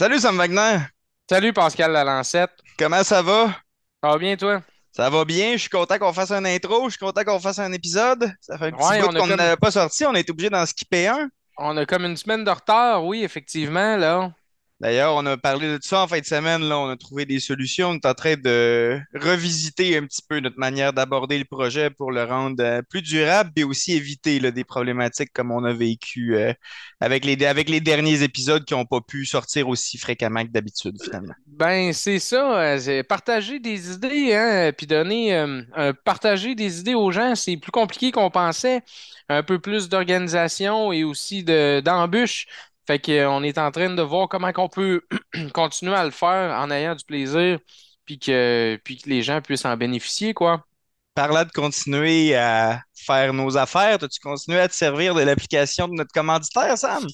Salut Sam Wagner, Salut Pascal Lalancette. comment ça va? Ça va bien toi? Ça va bien, je suis content qu'on fasse un intro, je suis content qu'on fasse un épisode. Ça fait un petit Ouais, bout qu'on comme n'avait pas sorti, on est obligé d'en skipper un. on a comme une semaine de retard, oui, effectivement, là. D'ailleurs, on a parlé de ça en fin de semaine, là, on a trouvé des solutions, on est en train de revisiter un petit peu notre manière d'aborder le projet pour le rendre euh, plus durable, et aussi éviter là, des problématiques comme on a vécu euh, avec les, avec les derniers épisodes qui n'ont pas pu sortir aussi fréquemment que d'habitude, finalement. Ben, c'est ça, euh, c'est partager des idées, hein, puis donner, euh, euh, partager des idées aux gens, c'est plus compliqué qu'on pensait. Un peu plus d'organisation et aussi de d'embûches. Fait que, euh, on est en train de voir comment qu'on peut continuer à le faire en ayant du plaisir, puis que, puis que les gens puissent en bénéficier, quoi. Parlant de continuer à faire nos affaires, as-tu continué à te servir de l'application de notre commanditaire, Sam?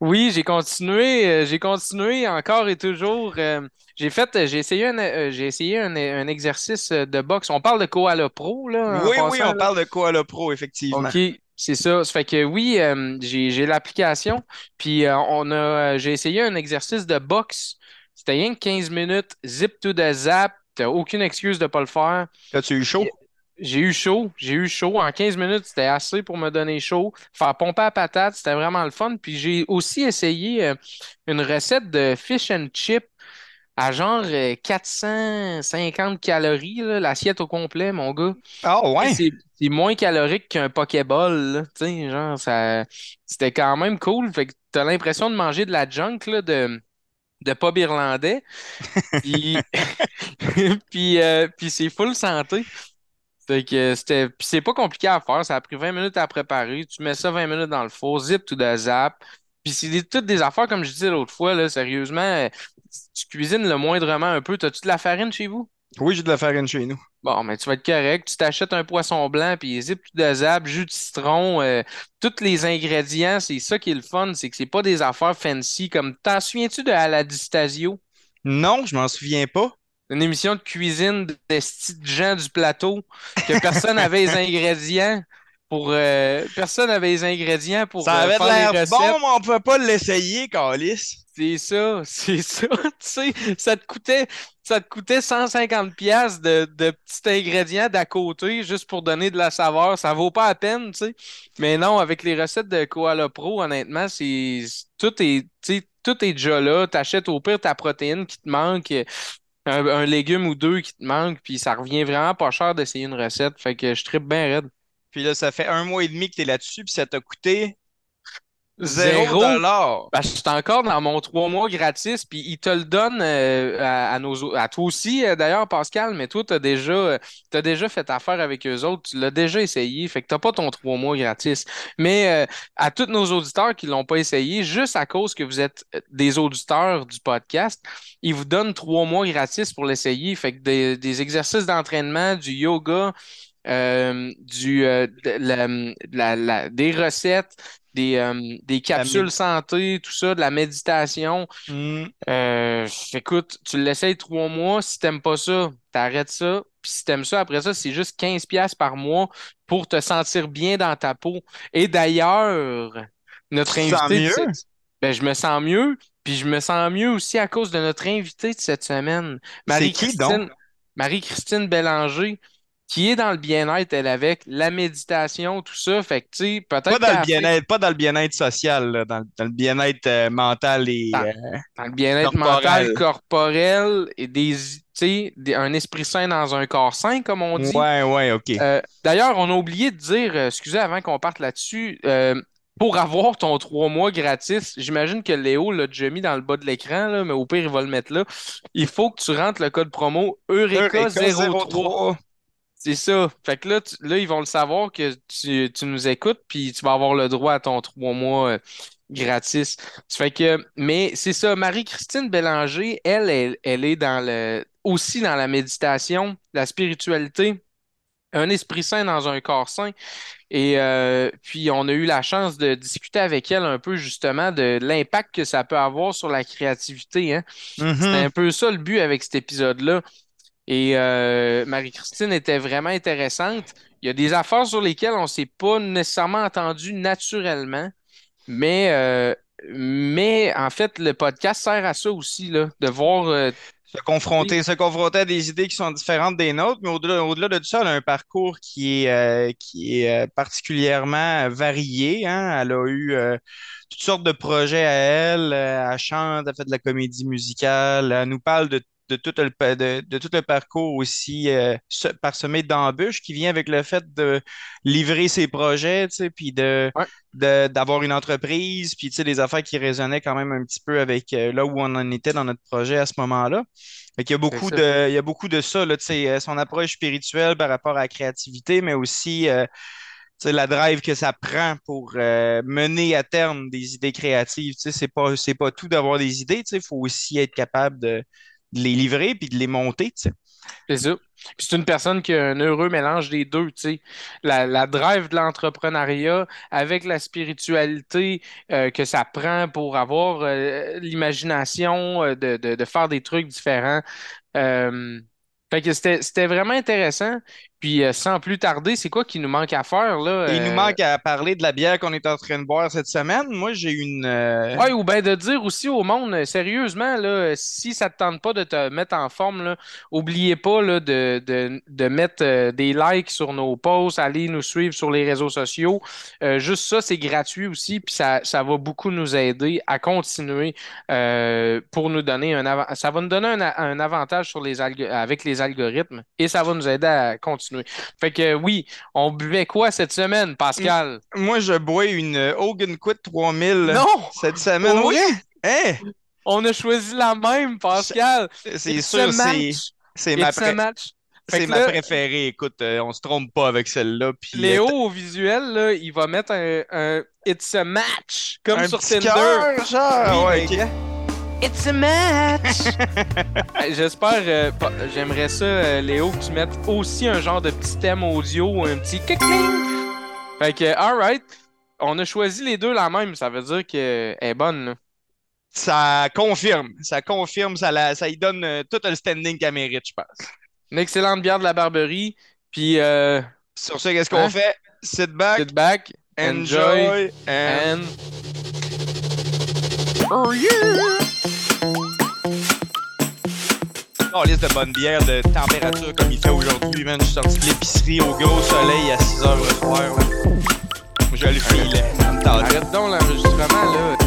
Oui, j'ai continué, euh, j'ai continué encore et toujours. euh, j'ai fait, j'ai essayé un, euh, j'ai essayé un, un exercice de boxe. On parle de Koala Pro, là, Oui, oui, on là. parle de Koala Pro, effectivement. OK, c'est ça. Ça fait que oui, euh, j'ai, l'application. Puis euh, on a, euh, j'ai essayé un exercice de boxe. C'était rien que 15 minutes, zip to the zap. T'as aucune excuse de pas le faire. As-tu eu chaud? J'ai eu chaud, j'ai eu chaud. En 15 minutes, c'était assez pour me donner chaud. Faire pomper à patate, c'était vraiment le fun. Puis j'ai aussi essayé une recette de fish and chip à genre euh, 450 calories, là, l'assiette au complet, mon gars. Ah ouais. C'est moins calorique qu'un Pokéball. Tu sais, genre, ça, c'était quand même cool. Fait que t'as l'impression de manger de la junk, là, de, de pub irlandais. Puis, puis, euh, puis c'est full santé. Fait que c'était. Puis c'est pas compliqué à faire. Ça a pris 20 minutes à préparer. Tu mets ça 20 minutes dans le four, zip tout de zap. Puis c'est des- toutes des affaires, comme je disais l'autre fois, là, sérieusement. euh, Tu cuisines le moindrement un peu. T'as-tu de la farine chez vous? Oui, j'ai de la farine chez nous. Bon, mais tu vas être correct. Tu t'achètes un poisson blanc, puis zip tout de zap, jus de citron, euh, tous les ingrédients. C'est ça qui est le fun. C'est que c'est pas des affaires fancy. Comme, t'en souviens-tu de À la Distasio? Non, je m'en souviens pas. Une émission de cuisine de de gens du plateau, que personne n'avait les ingrédients pour euh, personne n'avait les ingrédients pour Ça euh, avait faire les l'air bon, mais on pouvait pas l'essayer, Calis. C'est ça, c'est ça. Tu sais, ça te coûtait ça te coûtait 150 pièces de, de petits ingrédients d'à côté juste pour donner de la saveur. Ça vaut pas la peine, tu sais. Mais non, avec les recettes de Koala Pro, honnêtement, c'est tout est tu sais, tout est déjà là. T'achètes au pire ta protéine qui te manque. un, un légume ou deux qui te manque, puis ça revient vraiment pas cher d'essayer une recette. Fait que je tripe bien raide. Puis là, ça fait un mois et demi que t'es là-dessus, puis ça t'a coûté zéro dollar. Ben, je suis encore dans mon trois mois gratis, puis ils te le donnent euh, à, à nos, à toi aussi, euh, d'ailleurs, Pascal, mais toi, tu as déjà, euh, déjà fait affaire avec eux autres, tu l'as déjà essayé, fait que tu pas ton trois mois gratis. Mais à tous nos auditeurs qui l'ont pas essayé, juste à cause que vous êtes des auditeurs du podcast, ils vous donnent trois mois gratis pour l'essayer. Fait que des, des exercices d'entraînement, du yoga, euh, du, euh, de la- la- la- des recettes, des, euh, des capsules santé, tout ça, de la méditation. Hmm. Écoute, tu l'essayes trois mois. Si t'aimes pas ça, t'arrêtes ça. Puis si t'aimes ça, après ça, c'est juste 15 pièces par mois pour te sentir bien dans ta peau. Et d'ailleurs, notre invité mieux? Ben, je me sens mieux. Puis je me sens mieux aussi à cause de notre invité de cette semaine, C'est qui donc? Marie-Christine, Marie-Christine Bélanger, qui est dans le bien-être, elle, avec la méditation, tout ça. Fait que, tu sais, Pas peut-être dans le fait bien-être, pas dans le bien-être social, là, dans, dans le bien-être euh, mental et dans, euh, dans le bien-être mental, corporel, et des, tu sais, des- un esprit sain dans un corps sain, comme on dit. Ouais, ouais, ok. Euh, d'ailleurs, on a oublié de dire, excusez avant qu'on parte là-dessus, pour avoir ton trois mois gratis, j'imagine que Léo l'a déjà mis dans le bas de l'écran, là, mais au pire, il va le mettre là. Il faut que tu rentres le code promo Eureka Eureka03. 03. C'est ça. Fait que là, tu- là, ils vont le savoir que tu, tu nous écoutes, puis tu vas avoir le droit à ton trois mois euh, gratis. Fait que, mais c'est ça, Marie-Christine Bélanger, elle, elle, elle est dans le, aussi dans la méditation, la spiritualité, un esprit sain dans un corps sain. Et euh, puis, on a eu la chance de discuter avec elle un peu justement de l'impact que ça peut avoir sur la créativité, hein. C'était Mhm. un peu ça le but avec cet épisode-là. Et euh, Marie-Christine était vraiment intéressante. Il y a des affaires sur lesquelles on ne s'est pas nécessairement entendu naturellement, mais euh, mais en fait, le podcast sert à ça aussi, là, de voir. euh, Se confronter, se confronter à des idées qui sont différentes des nôtres, mais au-delà, au-delà de ça, elle a un parcours qui est, qui est particulièrement varié. hein. Elle a eu toutes sortes de projets à elle. Elle chante, elle fait de la comédie musicale. Elle nous parle de, de tout le, de, de tout le parcours aussi euh, se- parsemé d'embûches qui vient avec le fait de livrer ses projets, puis de, Ouais. de- d'avoir une entreprise, puis des affaires qui résonnaient quand même un petit peu avec euh, là où on en était dans notre projet à ce moment-là. Qu'il y a beaucoup de, il y a beaucoup de ça, là, euh, son approche spirituelle par rapport à la créativité, mais aussi euh, la drive que ça prend pour euh, mener à terme des idées créatives. Sais, c'est pas, pas tout d'avoir des idées, il faut aussi être capable de, de les livrer puis de les monter. C'est ça. C'est une personne qui a un heureux mélange des deux, tu. La, la drive de l'entrepreneuriat avec la spiritualité euh, que ça prend pour avoir euh, l'imagination euh, de, faire des trucs différents. C'était vraiment intéressant. Puis euh, sans plus tarder, c'est quoi qui nous manque à faire, là? Il nous euh, manque à parler de la bière qu'on est en train de boire cette semaine. Moi, j'ai une. euh, Ouais, ou bien de dire aussi au monde, sérieusement, là, si ça ne te tente pas de te mettre en forme, là, oubliez pas là, de, de, de mettre des likes sur nos posts, allez nous suivre sur les réseaux sociaux. Juste ça, c'est gratuit aussi, puis ça, ça va beaucoup nous aider à continuer pour nous donner un avant- ça va nous donner un, un avantage sur les alg- avec les algorithmes et ça va nous aider à continuer. Fait que oui, on buvait quoi cette semaine, Pascal? Moi, je bois une euh, Hogan Quit 3000 Non! cette semaine. Oui? Oui! Hein? On a choisi la même, Pascal! C'est sûr, c'est ma, pré- c'est ma là- préférée. Écoute, euh, on se trompe pas avec celle-là. Puis, Léo, euh, au visuel, là, il va mettre un, un It's a match, comme un sur Tinder. cœur, genre. Oui, ouais. It's a match! J'espère, euh, j'aimerais ça, euh, Léo, que tu mettes aussi un genre de petit thème audio, un petit clic-cling. Fait que, alright, on a choisi les deux la même, ça veut dire qu'elle est bonne. là. Ça confirme. Ça confirme. Ça, la, ça y donne euh, tout le standing qu'elle mérite, je pense. Une excellente bière de la Barberie, puis euh, Sur ce, qu'est-ce qu'on Hein? fait? Sit back, sit back, enjoy, enjoy, and... and... Oh yeah! Liste de bonne bière de température comme il fait aujourd'hui, man. Je suis sorti de l'épicerie au gros soleil à 6 h le soir, là. Je le file. Arrête donc l'enregistrement, là.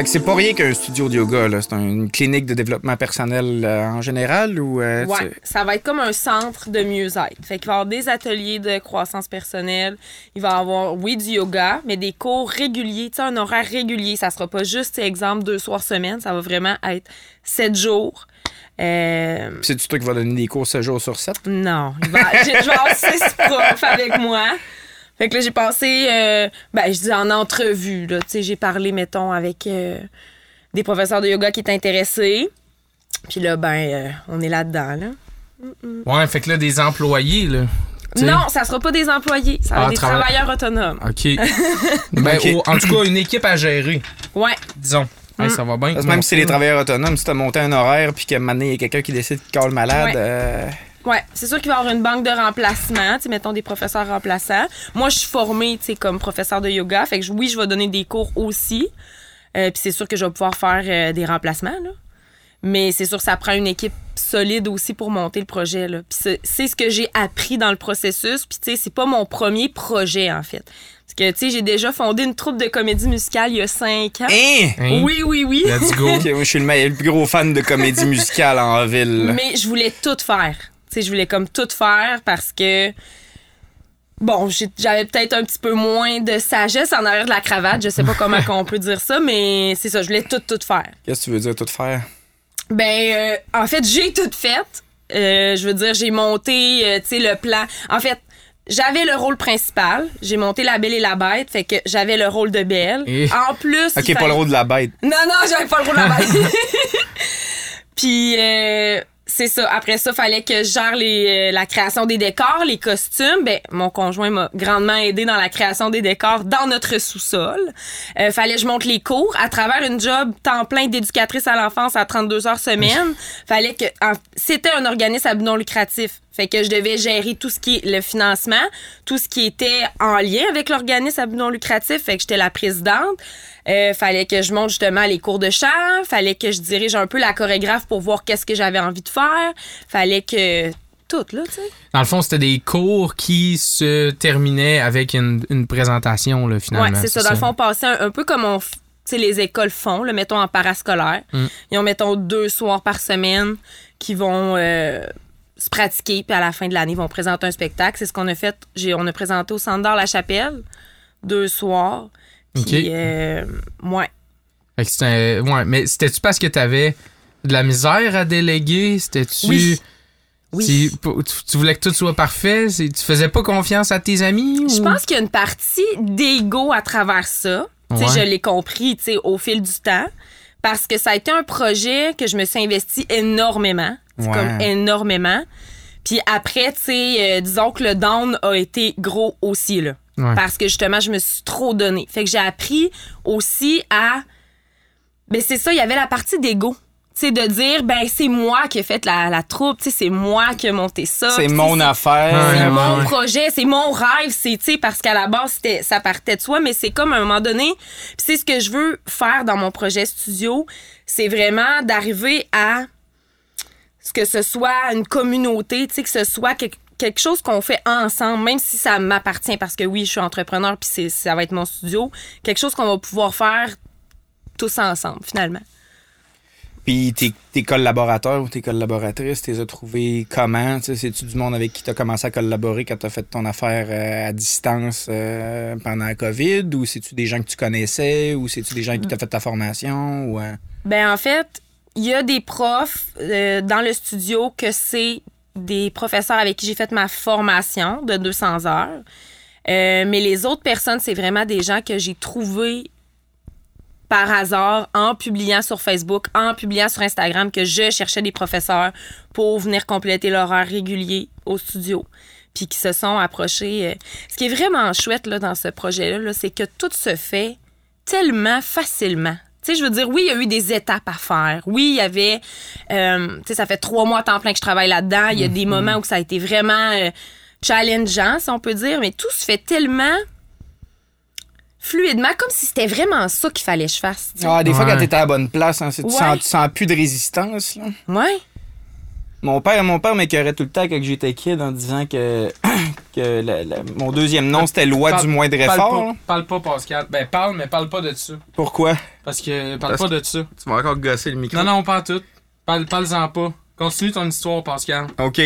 Fait que c'est pas rien qu'un studio de yoga, là. C'est un- une clinique de développement personnel euh, en général ou. euh, Ouais, ça va être comme un centre de mieux-être. Fait qu'il va y avoir des ateliers de croissance personnelle. Il va y avoir, oui, du yoga, mais des cours réguliers, tu sais, un horaire régulier. Ça sera pas juste, exemple, deux soirs semaine. Ça va vraiment être sept jours. Euh, C'est-tu toi qui va donner des cours 7 jours sur 7? non, il va- j'ai- je vais avoir six profs avec moi. Fait que là, j'ai passé, euh, ben, je dis en entrevue, là. Tu sais, j'ai parlé, mettons, avec euh, des professeurs de yoga qui étaient intéressés. Puis là, ben, euh, on est là-dedans, là. Ouais, fait que là, des employés, là. Non, ça sera pas des employés, ça va Ah, être des trava- travailleurs autonomes. OK. ben, en tout cas, une équipe à gérer, Ouais, disons. Hey, Mm. ça va bien. Parce que même si c'est les travailleurs autonomes, si t'as monté un horaire puis qu'à un moment donné, il y a quelqu'un qui décide de call malade, Ouais. euh, ouais. C'est sûr qu'il va y avoir une banque de remplacement, tu mettons des professeurs remplaçants. Moi, je suis formée, tu sais, comme professeur de yoga. Fait que oui, je vais donner des cours aussi. Euh, Puis c'est sûr que je vais pouvoir faire euh, des remplacements, là. Mais c'est sûr que ça prend une équipe solide aussi pour monter le projet, là. Puis c'est- c'est ce que j'ai appris dans le processus. Puis tu sais, c'est pas mon premier projet, en fait. Parce que, tu sais, j'ai déjà fondé une troupe de comédie musicale il y a cinq ans. Hein? Hein? Oui, oui, oui. Let's go. Moi, je suis le, le plus gros fan de comédie musicale en ville. Mais je voulais tout faire. Sais, je voulais comme tout faire parce que. Bon, j'avais peut-être un petit peu moins de sagesse en arrière de la cravate. Je sais pas comment on peut dire ça, mais c'est ça, je voulais tout, tout faire. Qu'est-ce que tu veux dire, tout faire? Ben, euh, en fait, j'ai tout fait. Euh, je veux dire, j'ai monté, euh, tu sais, le plan. En fait, j'avais le rôle principal. J'ai monté La Belle et la Bête, fait que j'avais le rôle de Belle. Et- En plus. Ok, pas le rôle de la bête. non, non, j'avais pas le rôle de la bête. Puis, c'est ça. Après ça, fallait que je gère les, euh, la création des décors, les costumes. Ben, mon conjoint m'a grandement aidé dans la création des décors dans notre sous-sol. Euh, fallait que je monte les cours à travers une job temps plein d'éducatrice à l'enfance à 32 heures semaine. fallait que en- c'était un organisme à but non lucratif. Fait que je devais gérer tout ce qui est le financement, tout ce qui était en lien avec l'organisme à but non lucratif. Fait que j'étais la présidente. Euh, fallait que je monte justement les cours de chant. Fallait que je dirige un peu la chorégraphe pour voir qu'est-ce que j'avais envie de faire. Fallait que tout, là, tu sais. Dans le fond, c'était des cours qui se terminaient avec une, une présentation, là, finalement. Ouais, c'est ça. Dans le fond, on passait un, un peu comme on, les écoles font, là, mettons en parascolaire. Mm. Ils ont, mettons, deux soirs par semaine qui vont euh, se pratiquer, puis à la fin de l'année, ils vont présenter un spectacle. C'est ce qu'on a fait. J'ai, on a présenté au Centre La Chapelle, deux soirs. Puis, OK. euh, ouais. Fait que c'était- ouais, mais c'était-tu parce que t'avais de la misère à déléguer? C'était-tu. Oui. Oui. Tu, voulais que tout soit parfait? C'est- Tu faisais pas confiance à tes amis? Je pense qu'il y a une partie d'ego à travers ça. Ouais. Je l'ai compris au fil du temps. Parce que ça a été un projet que je me suis investi énormément. Ouais. comme énormément. Puis après, tu sais, euh, disons que le down a été gros aussi, là. Ouais. Parce que justement, je me suis trop donné. Fait que j'ai appris aussi à. Ben, c'est ça, il y avait la partie d'ego. Sais, de dire, ben, c'est moi qui ai fait la, la troupe, tu sais, c'est moi qui ai monté ça. C'est mon c'est- affaire. C'est ouais, mon ouais. projet, c'est mon rêve, c'est tu sais parce qu'à la base c'était ça partait de soi mais c'est comme à un moment donné, puis c'est ce que je veux faire dans mon projet studio, c'est vraiment d'arriver à ce que ce soit une communauté, tu sais que ce soit quelque quelque chose qu'on fait ensemble, même si ça m'appartient, parce que oui, je suis entrepreneur, puis c'est- ça va être mon studio, quelque chose qu'on va pouvoir faire tous ensemble, finalement. Puis tes, tes collaborateurs ou tes collaboratrices, tu les as trouvés comment? C'est-tu du monde avec qui tu as commencé à collaborer quand tu as fait ton affaire euh, à distance euh, pendant la COVID? Ou c'est-tu des gens que tu connaissais? Ou c'est-tu des gens avec qui tu as fait ta formation? Ou, euh, Ben en fait, il y a des profs dans le studio que c'est des professeurs avec qui j'ai fait ma formation de 200 heures. Mais les autres personnes, c'est vraiment des gens que j'ai trouvés par hasard en publiant sur Facebook, en publiant sur Instagram que je cherchais des professeurs pour venir compléter l'horaire régulier au studio. Puis qui se sont approchés. euh. Ce qui est vraiment chouette là, dans ce projet-là, là, c'est que tout se fait tellement facilement. Tu sais, je veux dire, oui, il y a eu des étapes à faire. Oui, il y avait, euh, tu sais, ça fait trois mois à temps plein que je travaille là-dedans. Il y a des moments où ça a été vraiment euh, challengeant, si on peut dire, mais tout se fait tellement fluidement, comme si c'était vraiment ça qu'il fallait que je fasse. Ah, des fois, Ouais. quand tu étais à la bonne place, hein, c'est- tu, Ouais. sens, tu sens plus de résistance. là. Ouais. Mon père, mon père m'écœurait tout le temps quand j'étais kid en disant que, que la- la- mon deuxième nom, c'était Loi Parle- du moindre Parle effort. pas, parle pas, Pascal. Ben, parle, mais parle pas de ça. Pourquoi? Parce que. Parle Parce pas de ça. Tu vas encore gosser le micro. Non, non, pas tout. Parle, parle-en pas. Continue ton histoire, Pascal. OK.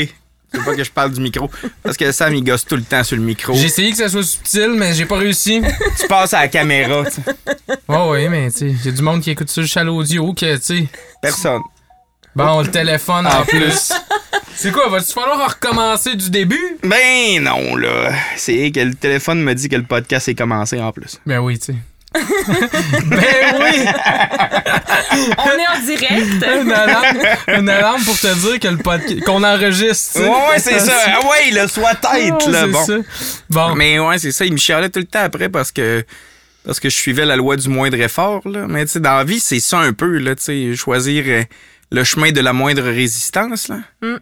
C'est pas que je parle du micro. Parce que Sam, il gosse tout le temps sur le micro. J'ai essayé que ça soit subtil, mais j'ai pas réussi. Tu passes à la caméra. tu sais. Ouais, ouais, mais tu sais, y a du monde qui écoute ça juste à l'audio que, tu sais. Personne. Bon, le téléphone en plus. C'est quoi, va-tu falloir recommencer du début? Ben non, là. C'est que le téléphone me dit que le podcast est commencé en plus. Ben oui, tu sais. Ben oui! On est en direct. Une alarme, une alarme pour te dire que le podcast qu'on enregistre. Ouais, ouais, c'est ça. Ah ouais, là, soit tête, là. Bon. ça. Bon, Mais ouais, c'est ça. Il me chialait tout le temps après parce que parce que je suivais la loi du moindre effort. Là. Mais tu sais, dans la vie, c'est ça un peu, là, tu sais, choisir euh, le chemin de la moindre résistance. Là. Mm.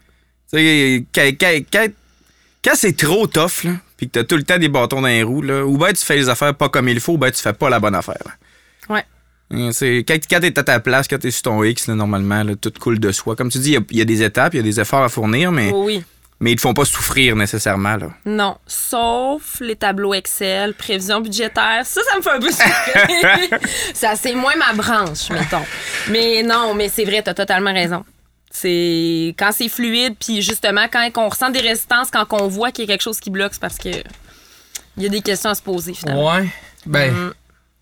Tu sais, quand, quand- quand- quand c'est trop tough, là, puis que t'as tout le temps des bâtons dans les roues, là, ou ben tu fais les affaires pas comme il faut, ou ben tu fais pas la bonne affaire. Ouais. Hein, C'est, quand, quand t'es à ta place, quand t'es sur ton X, là, normalement, là, tout coule de soi. Comme tu dis, il y a- il y, a des étapes, il y a des efforts à fournir, mais, Oui, oui. mais ils te font pas souffrir nécessairement. Là. Non, sauf les tableaux Excel, prévision budgétaire. Ça, ça me fait un peu souffrir. ça, c'est moins ma branche, mettons. Mais non, mais c'est vrai, t'as totalement raison. C'est quand c'est fluide, puis justement, quand on ressent des résistances, quand on voit qu'il y a quelque chose qui bloque, c'est parce que il y a des questions à se poser, finalement. ouais. Ben, Mm.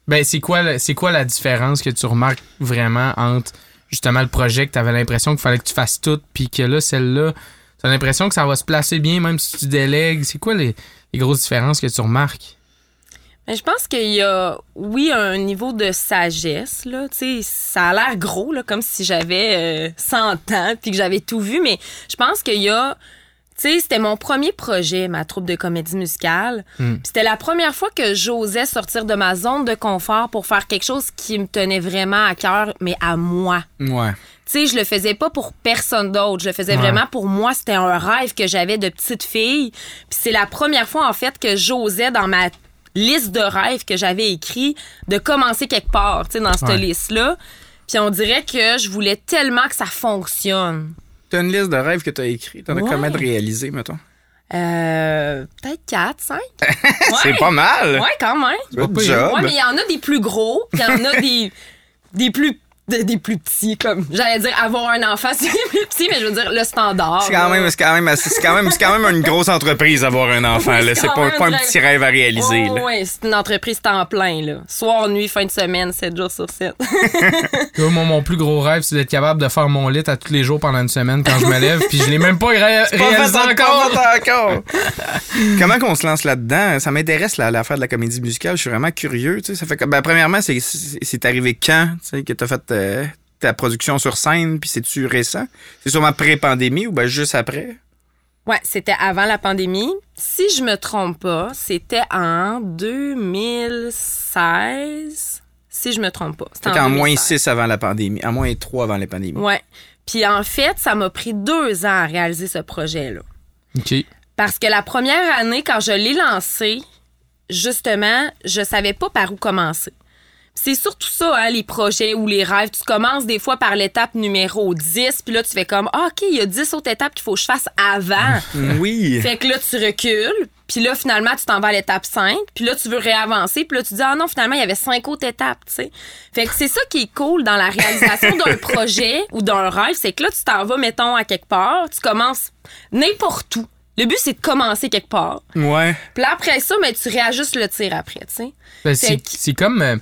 ben c'est quoi, la- c'est quoi la différence que tu remarques vraiment entre justement le projet que tu avais l'impression qu'il fallait que tu fasses tout, puis que là, celle-là, tu as l'impression que ça va se placer bien même si tu délègues? C'est quoi les, les grosses différences que tu remarques? Mais je pense qu'il y a, oui, un niveau de sagesse, là. Tu sais, ça a l'air gros, là, comme si j'avais euh, 100 ans puis que j'avais tout vu, mais je pense qu'il y a. Tu sais, c'était mon premier projet, ma troupe de comédie musicale. Hmm. C'était la première fois que j'osais sortir de ma zone de confort pour faire quelque chose qui me tenait vraiment à cœur, mais à moi. Ouais. Tu tu sais, je le faisais pas pour personne d'autre. Je le faisais Ouais. vraiment pour moi. C'était un rêve que j'avais de petite fille. Puis c'est la première fois, en fait, que j'osais dans ma liste de rêves que j'avais écrit de commencer quelque part, tu sais, dans cette Ouais. liste-là. Puis on dirait que je voulais tellement que ça fonctionne. T'as une liste de rêves que t'as écrit? T'en as Ouais. combien de réalisés, mettons? Euh, peut-être 4, 5. C'est pas mal. Ouais, quand même. Pas. Ouais, mais il y en a des plus gros, puis il y en a des, des plus de- des plus petits comme j'allais dire avoir un enfant c'est plus petit mais je veux dire le standard C'est quand, même, c'est, quand même, c'est, quand même, c'est quand même une grosse entreprise d'avoir un enfant. Oui, là. c'est pas, un petit rêve à réaliser. Oh, c'est une entreprise temps plein là. Soir, nuit, fin de semaine, 7 jours sur 7. Moi, mon, mon plus gros rêve, c'est d'être capable de faire mon lit à tous les jours pendant une semaine quand je me lève, puis je l'ai même pas ré- réalisé encore. Comment qu'on se lance là-dedans? Ça m'intéresse la- l'affaire de la comédie musicale. Je suis vraiment curieux. tu sais. Ça fait que, ben, premièrement, c'est, c'est, c'est arrivé quand tu sais, que t'as fait euh, ta production sur scène, puis c'est-tu récent? C'est sûrement pré-pandémie ou ben juste après? Ouais, c'était avant la pandémie. Si je me trompe pas, c'était en 2016. Si je me trompe pas. C'était qu'en moins 2016. 6 avant la pandémie, en moins 3 avant la pandémie. Ouais. Puis en fait, ça m'a pris deux ans à réaliser ce projet-là. OK. Parce que la première année, quand je l'ai lancé, justement, je savais pas par où commencer. C'est surtout ça, hein, les projets ou les rêves. Tu commences des fois par l'étape numéro 10, puis là, tu fais comme, ah, OK, il y a 10 autres étapes qu'il faut que je fasse avant. Oui. fait que là, tu recules, puis là, finalement, tu t'en vas à l'étape 5, puis là, tu veux réavancer, puis là, tu dis, ah non, finalement, il y avait cinq autres étapes, tu sais. Fait que c'est ça qui est cool dans la réalisation d'un projet ou d'un rêve, c'est que là, tu t'en vas, mettons, à quelque part, tu commences n'importe où. Le but, c'est de commencer quelque part. Ouais. Puis là, après ça, mais tu réajustes le tir après, tu sais. Ben, Fait c'est que- c'est comme euh,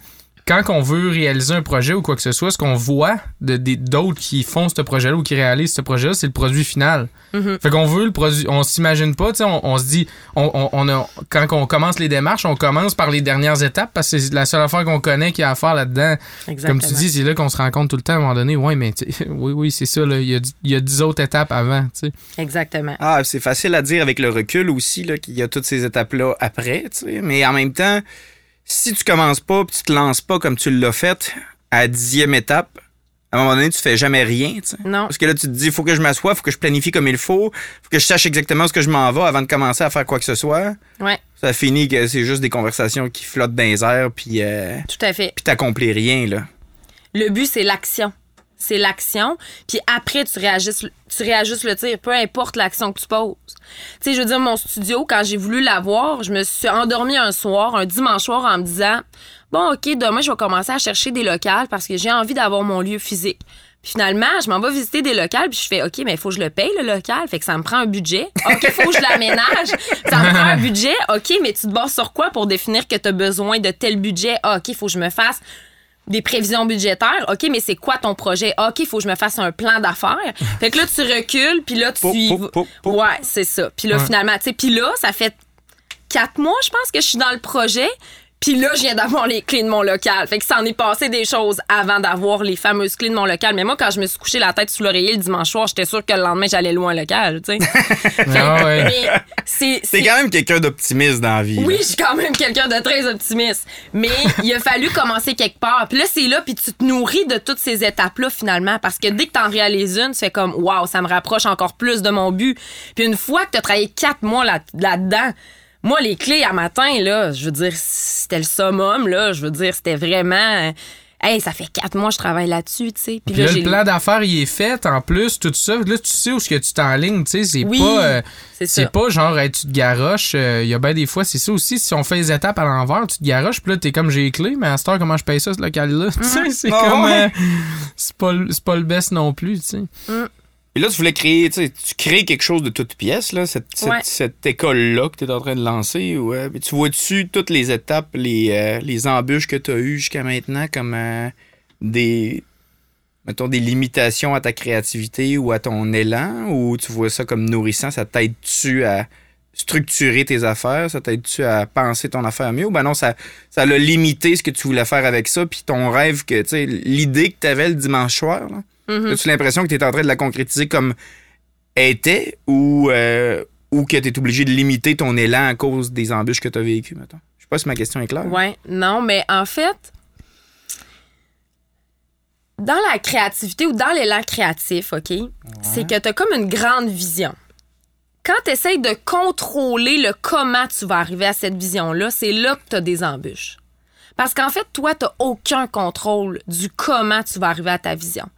quand on veut réaliser un projet ou quoi que ce soit, ce qu'on voit de des- d'autres qui font ce projet-là ou qui réalisent ce projet-là, c'est le produit final. Mm-hmm. Fait qu'on veut le produit, on s'imagine pas, tu sais, on, on se dit, on, on- on a, quand on commence les démarches, on commence par les dernières étapes parce que c'est la seule affaire qu'on connaît qu'il y a à faire là-dedans. Comme tu dis, c'est là qu'on se rend compte tout le temps à un moment donné, ouais, mais oui, oui, c'est ça, il y a, il y a 10 autres étapes avant, tu sais. Exactement. Ah, c'est facile à dire avec le recul aussi, là, qu'il y a toutes ces étapes-là après, tu sais. Mais en même temps, si tu commences pas puis tu te lances pas comme tu l'as fait à la dixième étape, à un moment donné, tu fais jamais rien, tu sais. Non. Parce que là, tu te dis, il faut que je m'assoie, faut que je planifie comme il faut, faut que je sache exactement ce que je m'en vais avant de commencer à faire quoi que ce soit. Ouais, Ça finit que c'est juste des conversations qui flottent dans les airs, puis euh, tout à fait. puis t'accomplis rien, là. Le but, c'est l'action. C'est l'action. Puis après, tu réajustes, tu réajustes le tir, peu importe l'action que tu poses. Tu sais, je veux dire, mon studio, quand j'ai voulu l'avoir, je me suis endormie un soir, un dimanche soir, en me disant Bon, OK, demain, je vais commencer à chercher des locales parce que j'ai envie d'avoir mon lieu physique. Puis finalement, je m'en vais visiter des locales, puis je fais OK, mais il faut que je le paye, le local. Fait que ça me prend un budget. OK, il faut que je l'aménage. Ça me prend un budget. OK, mais tu te bases sur quoi pour définir que tu as besoin de tel budget? Ah, OK, il faut que je me fasse des prévisions budgétaires. OK, mais c'est quoi ton projet? OK, il faut que je me fasse un plan d'affaires. Fait que là, tu recules, puis là, tu... Pou. Ouais, c'est ça. Puis là, Ouais. finalement, tu sais, puis là, ça fait quatre mois, je pense, que je suis dans le projet. Puis là, je viens d'avoir les clés de mon local. Fait que ça en est passé des choses avant d'avoir les fameuses clés de mon local. Mais moi, quand je me suis couché la tête sous l'oreiller le dimanche soir, j'étais sûre que le lendemain, j'allais loin local, tu sais. Ah ouais. C'est... Quand même quelqu'un d'optimiste dans la vie. oui, là. je suis quand même quelqu'un de très optimiste. Mais il a fallu commencer quelque part. Puis là, c'est là, puis tu te nourris de toutes ces étapes-là, finalement. Parce que dès que t'en réalises une, tu fais comme, waouh, ça me rapproche encore plus de mon but. Puis une fois que t'as travaillé quatre mois là- là-dedans, moi, les clés à matin, là, je veux dire, c'était le summum, là. Je veux dire, c'était vraiment. euh, Hey, ça fait quatre mois que je travaille là-dessus, tu sais. Puis là, le plan d'affaires, il est fait en plus, tout ça. Là, tu sais où ce que tu t'enlignes, tu sais. C'est Oui, pas. euh, c'est c'est pas genre, hey, tu te garoches. euh, Il y a bien des fois, c'est ça aussi. Si on fait les étapes à l'envers, tu te garoches, puis là, t'es comme j'ai les clés, mais à cette heure, comment je paye ça, ce local-là? Tu sais, c'est Ah comme. ouais. euh, c'est pas, le- c'est pas le best non plus, tu sais. Et là, tu voulais créer, tu crées quelque chose de toute pièce, là, cette, cette, Ouais. cette école-là que tu es en train de lancer. Ouais. Puis tu vois-tu toutes les étapes, les, euh, les embûches que tu as eues jusqu'à maintenant comme euh, des, mettons, des limitations à ta créativité ou à ton élan? Ou tu vois ça comme nourrissant? Ça t'aide-tu à structurer tes affaires? Ça t'aide-tu à penser ton affaire mieux? Ou ben non, ça, ça l'a limité ce que tu voulais faire avec ça, puis ton rêve, que, l'idée que tu avais le dimanche soir, là? Mhm. As-tu l'impression que tu es en train de la concrétiser comme était ou, euh, ou que tu es obligé de limiter ton élan à cause des embûches que tu as vécues, mettons? Je sais pas si ma question est claire. Ouais, non, mais en fait, dans la créativité ou dans l'élan créatif, OK, c'est que tu as comme une grande vision. Quand tu essayes de contrôler le comment tu vas arriver à cette vision-là, c'est là que tu as des embûches. Parce qu'en fait, toi, tu aucun contrôle du comment tu vas arriver à ta vision.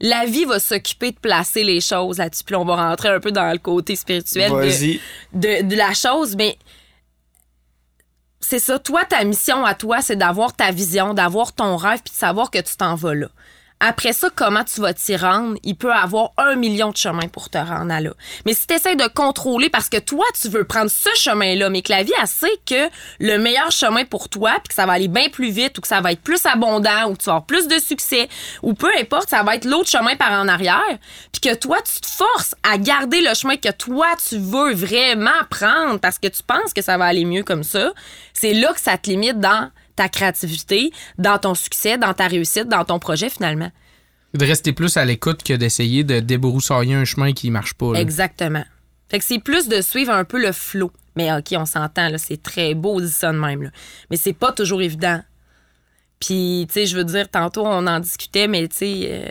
La vie va s'occuper de placer les choses là-dessus. Puis on va rentrer un peu dans le côté spirituel de, de la chose, mais c'est ça. Toi, ta mission à toi, c'est d'avoir ta vision, d'avoir ton rêve, puis de savoir que tu t'en vas là. Après ça, comment tu vas t'y rendre? Il peut avoir un million de chemins pour te rendre à là. Mais si tu essaies de contrôler parce que toi, tu veux prendre ce chemin-là, mais que la vie, elle sait que le meilleur chemin pour toi, puis que ça va aller bien plus vite, ou que ça va être plus abondant, ou que tu vas avoir plus de succès, ou peu importe, ça va être l'autre chemin par en arrière, puis que toi, tu te forces à garder le chemin que toi, tu veux vraiment prendre parce que tu penses que ça va aller mieux comme ça, c'est là que ça te limite dans ta créativité, dans ton succès, dans ta réussite, dans ton projet finalement. De rester plus à l'écoute que d'essayer de débroussailler un chemin qui marche pas. là. Exactement. Fait que c'est plus de suivre un peu le flow. Mais OK, on s'entend, là, c'est très beau, dit ça de même. Là. Mais c'est pas toujours évident. Puis, tu sais, je veux dire, tantôt, on en discutait, mais tu sais, euh,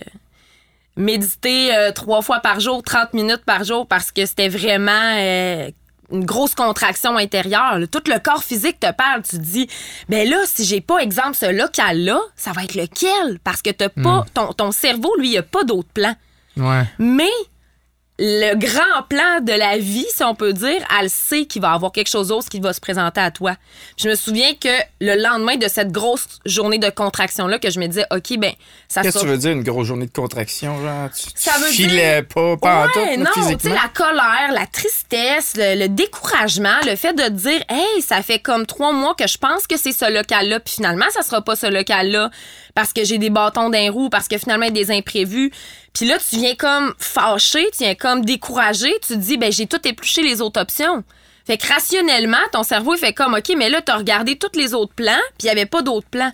méditer euh, trois fois par jour, 30 minutes par jour, parce que c'était vraiment euh, une grosse contraction intérieure. là. Tout le corps physique te parle. Tu te dis, ben là, si j'ai pas, exemple, ce local-là, ça va être lequel? Parce que t'as pas, ton, ton cerveau, lui, il a pas d'autre plan. Ouais. Mais le grand plan de la vie, si on peut dire, elle sait qu'il va y avoir quelque chose d'autre qui va se présenter à toi. Puis je me souviens que le lendemain de cette grosse journée de contraction-là, que je me disais, OK, ben, ça Qu'est-ce que tu veux dire, une grosse journée de contraction, genre? Tu, Ça veut filais pas, pas en tout, non, tu sais, la colère, la tristesse, le, le découragement, le fait de dire, hey, ça fait comme trois mois que je pense que c'est ce local-là, puis finalement, ça sera pas ce local-là parce que j'ai des bâtons d'un roue, parce que finalement, il y a des imprévus. Puis là, tu viens comme fâché, tu viens comme découragé, tu te dis, ben, j'ai tout épluché les autres options. Fait que rationnellement, ton cerveau, il fait comme, OK, mais là, t'as regardé tous les autres plans, puis il y avait pas d'autres plans.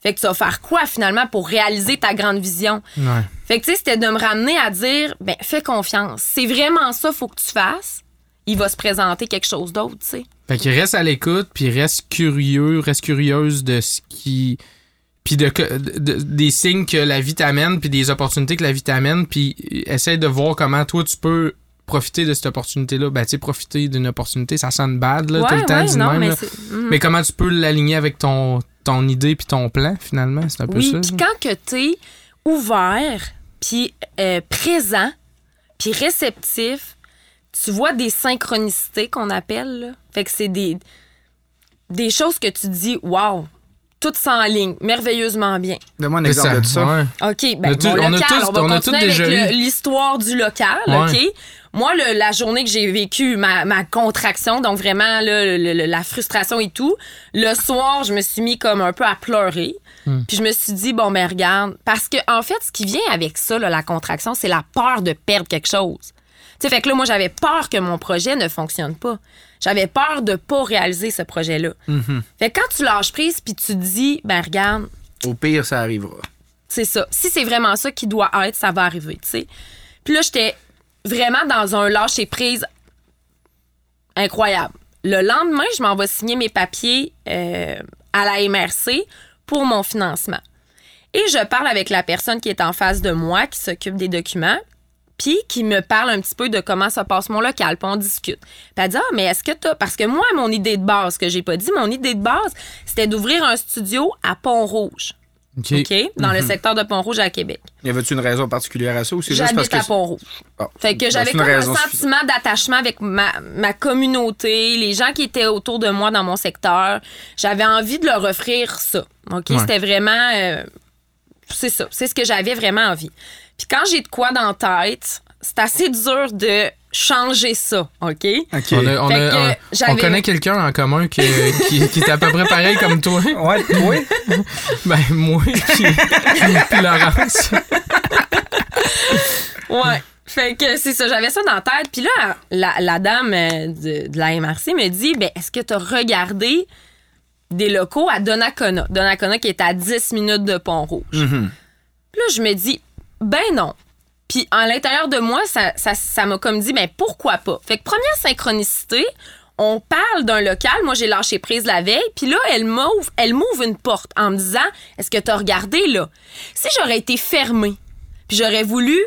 Fait que tu vas faire quoi finalement pour réaliser ta grande vision? Ouais. Fait que, tu sais, c'était de me ramener à dire, ben, fais confiance. C'est vraiment ça, faut que tu fasses. Il va se présenter quelque chose d'autre, tu sais. Fait qu'il reste à l'écoute, puis reste curieux, reste curieuse de ce qui. Puis de, de- des signes que la vie t'amène, puis des opportunités que la vie t'amène, puis essaye de voir comment toi tu peux profiter de cette opportunité-là. Ben, tu sais, profiter d'une opportunité, ça sonne bad, là, tout le temps, de non, même, mais là. c'est. mm. Mais comment tu peux l'aligner avec ton, ton idée puis ton plan, finalement? C'est un peu Oui, ça. puis quand que t'es ouvert, puis euh, présent, puis réceptif, tu vois des synchronicités qu'on appelle, là. Fait que c'est des, des choses que tu dis, wow, tout s'enligne merveilleusement bien. Donne-moi un exemple de ça. ouais. OK, ben On a tous- mon on a tous- va on a continuer tous déjà avec l'histoire du local, Ouais. OK? Moi, le- la journée que j'ai vécu ma, ma contraction, donc vraiment là, le- le- la frustration et tout, le soir, je me suis mis comme un peu à pleurer. Hmm. Puis je me suis dit, bon, ben regarde, parce que en fait, ce qui vient avec ça, là, la contraction, c'est la peur de perdre quelque chose. Tu sais, fait que là, moi, j'avais peur que mon projet ne fonctionne pas. J'avais peur de pas réaliser ce projet-là. Mhm. Fait que quand tu lâches prise puis tu te dis, ben regarde, Au pire, ça arrivera. c'est ça. Si c'est vraiment ça qui doit être, ça va arriver, tu sais. Puis là, j'étais vraiment dans un lâcher prise incroyable. Le lendemain, je m'en vais signer mes papiers euh, à la MRC pour mon financement. Et je parle avec la personne qui est en face de moi, qui s'occupe des documents, puis qui me parle un petit peu de comment ça passe mon local, puis on discute. Puis elle dit, ah, mais est-ce que t'as... Parce que moi, mon idée de base, que j'ai pas dit, mon idée de base, c'était d'ouvrir un studio à Pont-Rouge. OK. Dans le secteur de Pont-Rouge à Québec. Y avait-tu une raison particulière à ça ou c'est juste parce que. à Pont-Rouge. Ah, Fait que ben, j'avais comme un sentiment d'attachement avec ma, ma communauté, les gens qui étaient autour de moi dans mon secteur. J'avais envie de leur offrir ça. OK? Ouais. C'était vraiment. euh, c'est ça. C'est ce que j'avais vraiment envie. Puis quand j'ai de quoi dans la tête, c'est assez dur de changer ça. OK? Ok. On, a- on, Fait a- que on- j'avais- on connaît quelqu'un en commun qui, qui est à peu près pareil comme toi. Ouais, oui. Ben, moi, puis, puis Laurence. Ouais. Fait que c'est ça, j'avais ça dans la tête. Puis là, la, la dame euh, de, de la MRC me dit ben, Est-ce que tu as regardé des locaux à Donnacona? Donnacona qui est à 10 minutes de Pont-Rouge. Mhm. Puis là, je me dis Ben non. Puis en l'intérieur de moi, ça ça- ça m'a comme dit ben pourquoi pas? Fait que première synchronicité, on parle d'un local. Moi, j'ai lâché prise la veille. Puis là, elle m'ouvre, elle m'ouvre une porte en me disant Est-ce que tu as regardé là? Si j'aurais été fermée, puis j'aurais voulu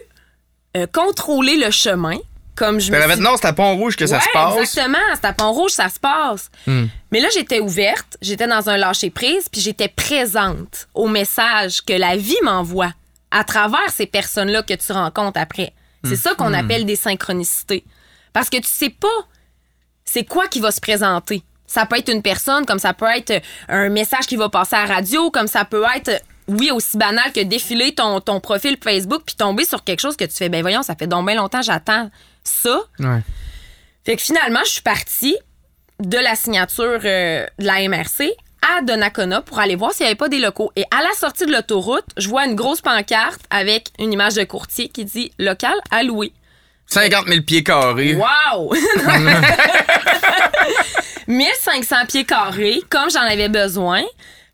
euh, contrôler le chemin, comme je me maintenant, c'est à Pont-Rouge que ça se passe. Exactement, c'est à Pont-Rouge, ça se passe. Hmm. Mais là, j'étais ouverte, j'étais dans un lâcher-prise, puis j'étais présente au message que la vie m'envoie à travers ces personnes-là que tu rencontres après. C'est ça Hmm. qu'on appelle des synchronicités. Parce que tu sais pas c'est quoi qui va se présenter. Ça peut être une personne, comme ça peut être un message qui va passer à la radio, comme ça peut être, oui, aussi banal que défiler ton, ton profil Facebook puis tomber sur quelque chose que tu fais, ben voyons, ça fait donc bien longtemps, j'attends ça. Ouais. Fait que finalement, je suis partie de la signature euh, de la MRC à Donnacona pour aller voir s'il n'y avait pas des locaux. Et à la sortie de l'autoroute, je vois une grosse pancarte avec une image de courtier qui dit local à louer. 50 000 pieds carrés. Wow! 1500 pieds carrés, comme j'en avais besoin.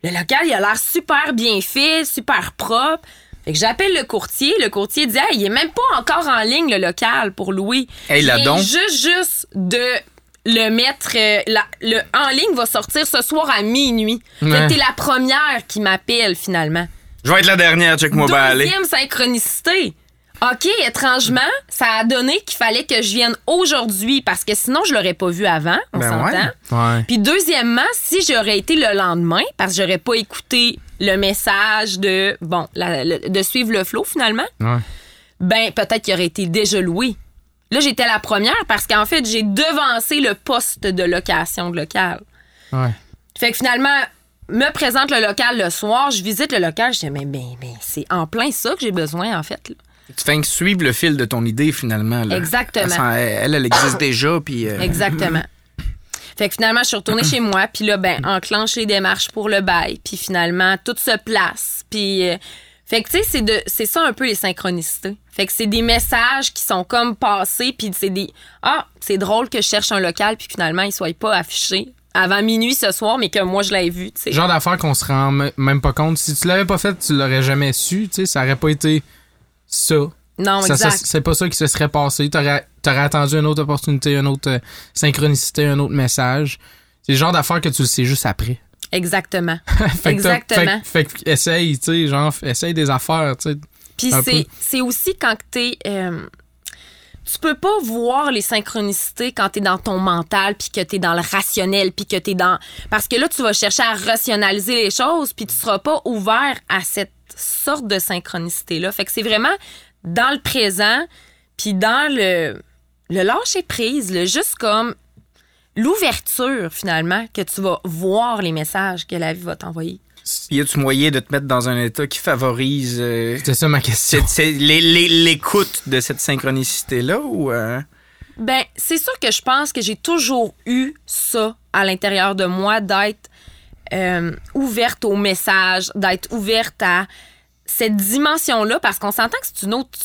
Le local, il a l'air super bien fait, super propre. Fait que j'appelle le courtier. Le courtier dit, hey, il est même pas encore en ligne, le local, pour louer. Hey, là donc. juste, juste de le mettre. euh, la- le en ligne va sortir ce soir à minuit. Fait Ouais. que t'es la première qui m'appelle, finalement. Je vais être la dernière, check-moi ben aller. Deuxième synchronicité. OK, étrangement, ça a donné qu'il fallait que je vienne aujourd'hui parce que sinon, je l'aurais pas vu avant, on Ben s'entend. ouais. Ouais. Puis deuxièmement, si j'aurais été le lendemain, parce que j'aurais pas écouté le message de, bon, la- le- de suivre le flow finalement, Ouais. ben peut-être qu'il aurait été déjà loué. Là, j'étais la première parce qu'en fait, j'ai devancé le poste de location de local. Ouais. Fait que finalement, me présente le local le soir, je visite le local, je dis, mais, mais, mais c'est en plein ça que j'ai besoin, en fait. là. Tu fais que suivre le fil de ton idée, finalement. là. Exactement. Elle, elle, elle existe déjà, puis... euh, Exactement. Fait que finalement, je suis retournée chez moi, puis là, ben, enclenche les démarches pour le bail, puis finalement, tout se place, puis... euh, fait que, tu sais, c'est de- c'est ça un peu les synchronicités. Fait que c'est des messages qui sont comme passés, puis c'est des... Ah, c'est drôle que je cherche un local, puis finalement, il soit pas affiché avant minuit ce soir, mais que moi, je l'ai vu, tu sais. Genre d'affaires qu'on se rend même pas compte. Si tu l'avais pas fait, tu l'aurais jamais su. Tu sais, ça aurait pas été ça. Non, Ça- exact. c'est pas ça qui se serait passé. T'aurais aurais attendu une autre opportunité, une autre euh, synchronicité, un autre message. C'est le genre d'affaires que tu le sais juste après. Exactement. fait Exactement. Fait, que- fait essaye, tu sais, genre, essaye des affaires, tu sais. Puis c'est aussi quand t'es. euh, tu peux pas voir les synchronicités quand t'es dans ton mental, puis que t'es dans le rationnel, puis que t'es dans. Parce que là, tu vas chercher à rationaliser les choses, puis tu seras pas ouvert à cette sorte de synchronicité-là. Fait que c'est vraiment dans le présent, puis dans le, le lâcher prise, le juste comme l'ouverture, finalement, que tu vas voir les messages que la vie va t'envoyer. Y a-tu moyen de te mettre dans un état qui favorise euh, C'est ça ma question. l'écoute de cette synchronicité-là ou... euh, Ben, c'est sûr que je pense que j'ai toujours eu ça à l'intérieur de moi, d'être euh, ouverte au message, d'être ouverte à cette dimension-là, parce qu'on s'entend que c'est une autre.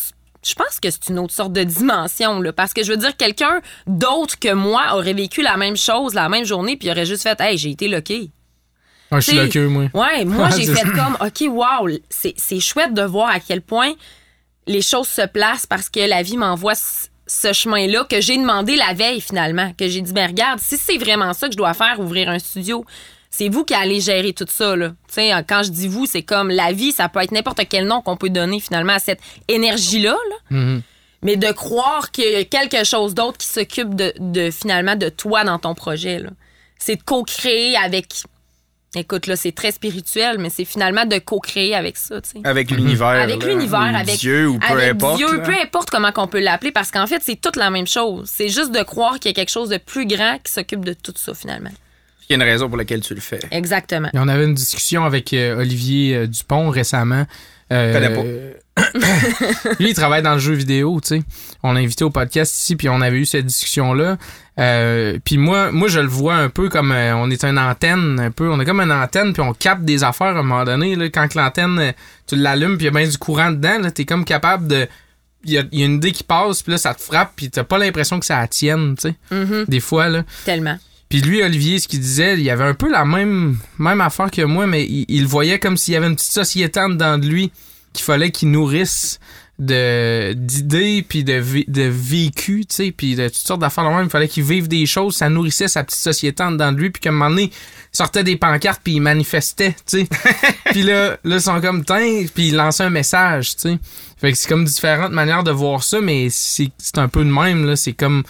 Je pense que c'est une autre sorte de dimension, là, parce que je veux dire, quelqu'un d'autre que moi aurait vécu la même chose la même journée, puis aurait juste fait Hey, j'ai été loqué. Ah, je suis queue, moi. Ouais, moi, j'ai fait comme, OK, wow, c'est c'est chouette de voir à quel point les choses se placent parce que la vie m'envoie ce- ce chemin-là que j'ai demandé la veille, finalement. Que j'ai dit, ben regarde, si c'est vraiment ça que je dois faire, ouvrir un studio, c'est vous qui allez gérer tout ça, là. Tu sais, quand je dis vous, c'est comme la vie, ça peut être n'importe quel nom qu'on peut donner, finalement, à cette énergie-là, là. Mhm. Mais de croire qu'il y a quelque chose d'autre qui s'occupe de, de, finalement de toi dans ton projet. là. C'est de co-créer avec. Écoute, là, c'est très spirituel, mais c'est finalement de co-créer avec ça, tu sais. avec l'univers. Avec l'univers, avec Dieu ou peu avec importe. Dieu, là. peu importe comment qu'on peut l'appeler, parce qu'en fait, c'est toute la même chose. C'est juste de croire qu'il y a quelque chose de plus grand qui s'occupe de tout ça, finalement. Il y a une raison pour laquelle tu le fais. Exactement. Et on avait une discussion avec euh, Olivier euh, Dupont récemment. Euh, Connais lui, il travaille dans le jeu vidéo, tu sais. On l'a invité au podcast ici, puis on avait eu cette discussion-là. Euh, puis moi, moi, je le vois un peu comme euh, on est une antenne, un peu. On est comme une antenne, puis on capte des affaires à un moment donné. Là, quand que l'antenne, tu l'allumes, puis il y a bien du courant dedans, là, t'es comme capable de. Il y, a, il y a une idée qui passe, puis là, ça te frappe, puis t'as pas l'impression que ça la tienne, tu sais. Mhm, Des fois, là. tellement. Puis lui, Olivier, ce qu'il disait, il y avait un peu la même, même affaire que moi, mais il, voyait comme s'il y avait une petite société en dedans de lui qu'il fallait qu'ils nourrissent de d'idées puis de de vécu, tu sais, puis de toutes sortes d'affaires même, il fallait qu'ils vivent des choses, ça nourrissait sa petite société en dedans de lui puis qu'à un moment donné, il sortait des pancartes puis il manifestait, tu sais. puis là, là ils sont comme tiens, puis il lançait un message, tu sais. Fait que c'est comme différentes manières de voir ça mais c'est c'est un peu de même là, c'est comme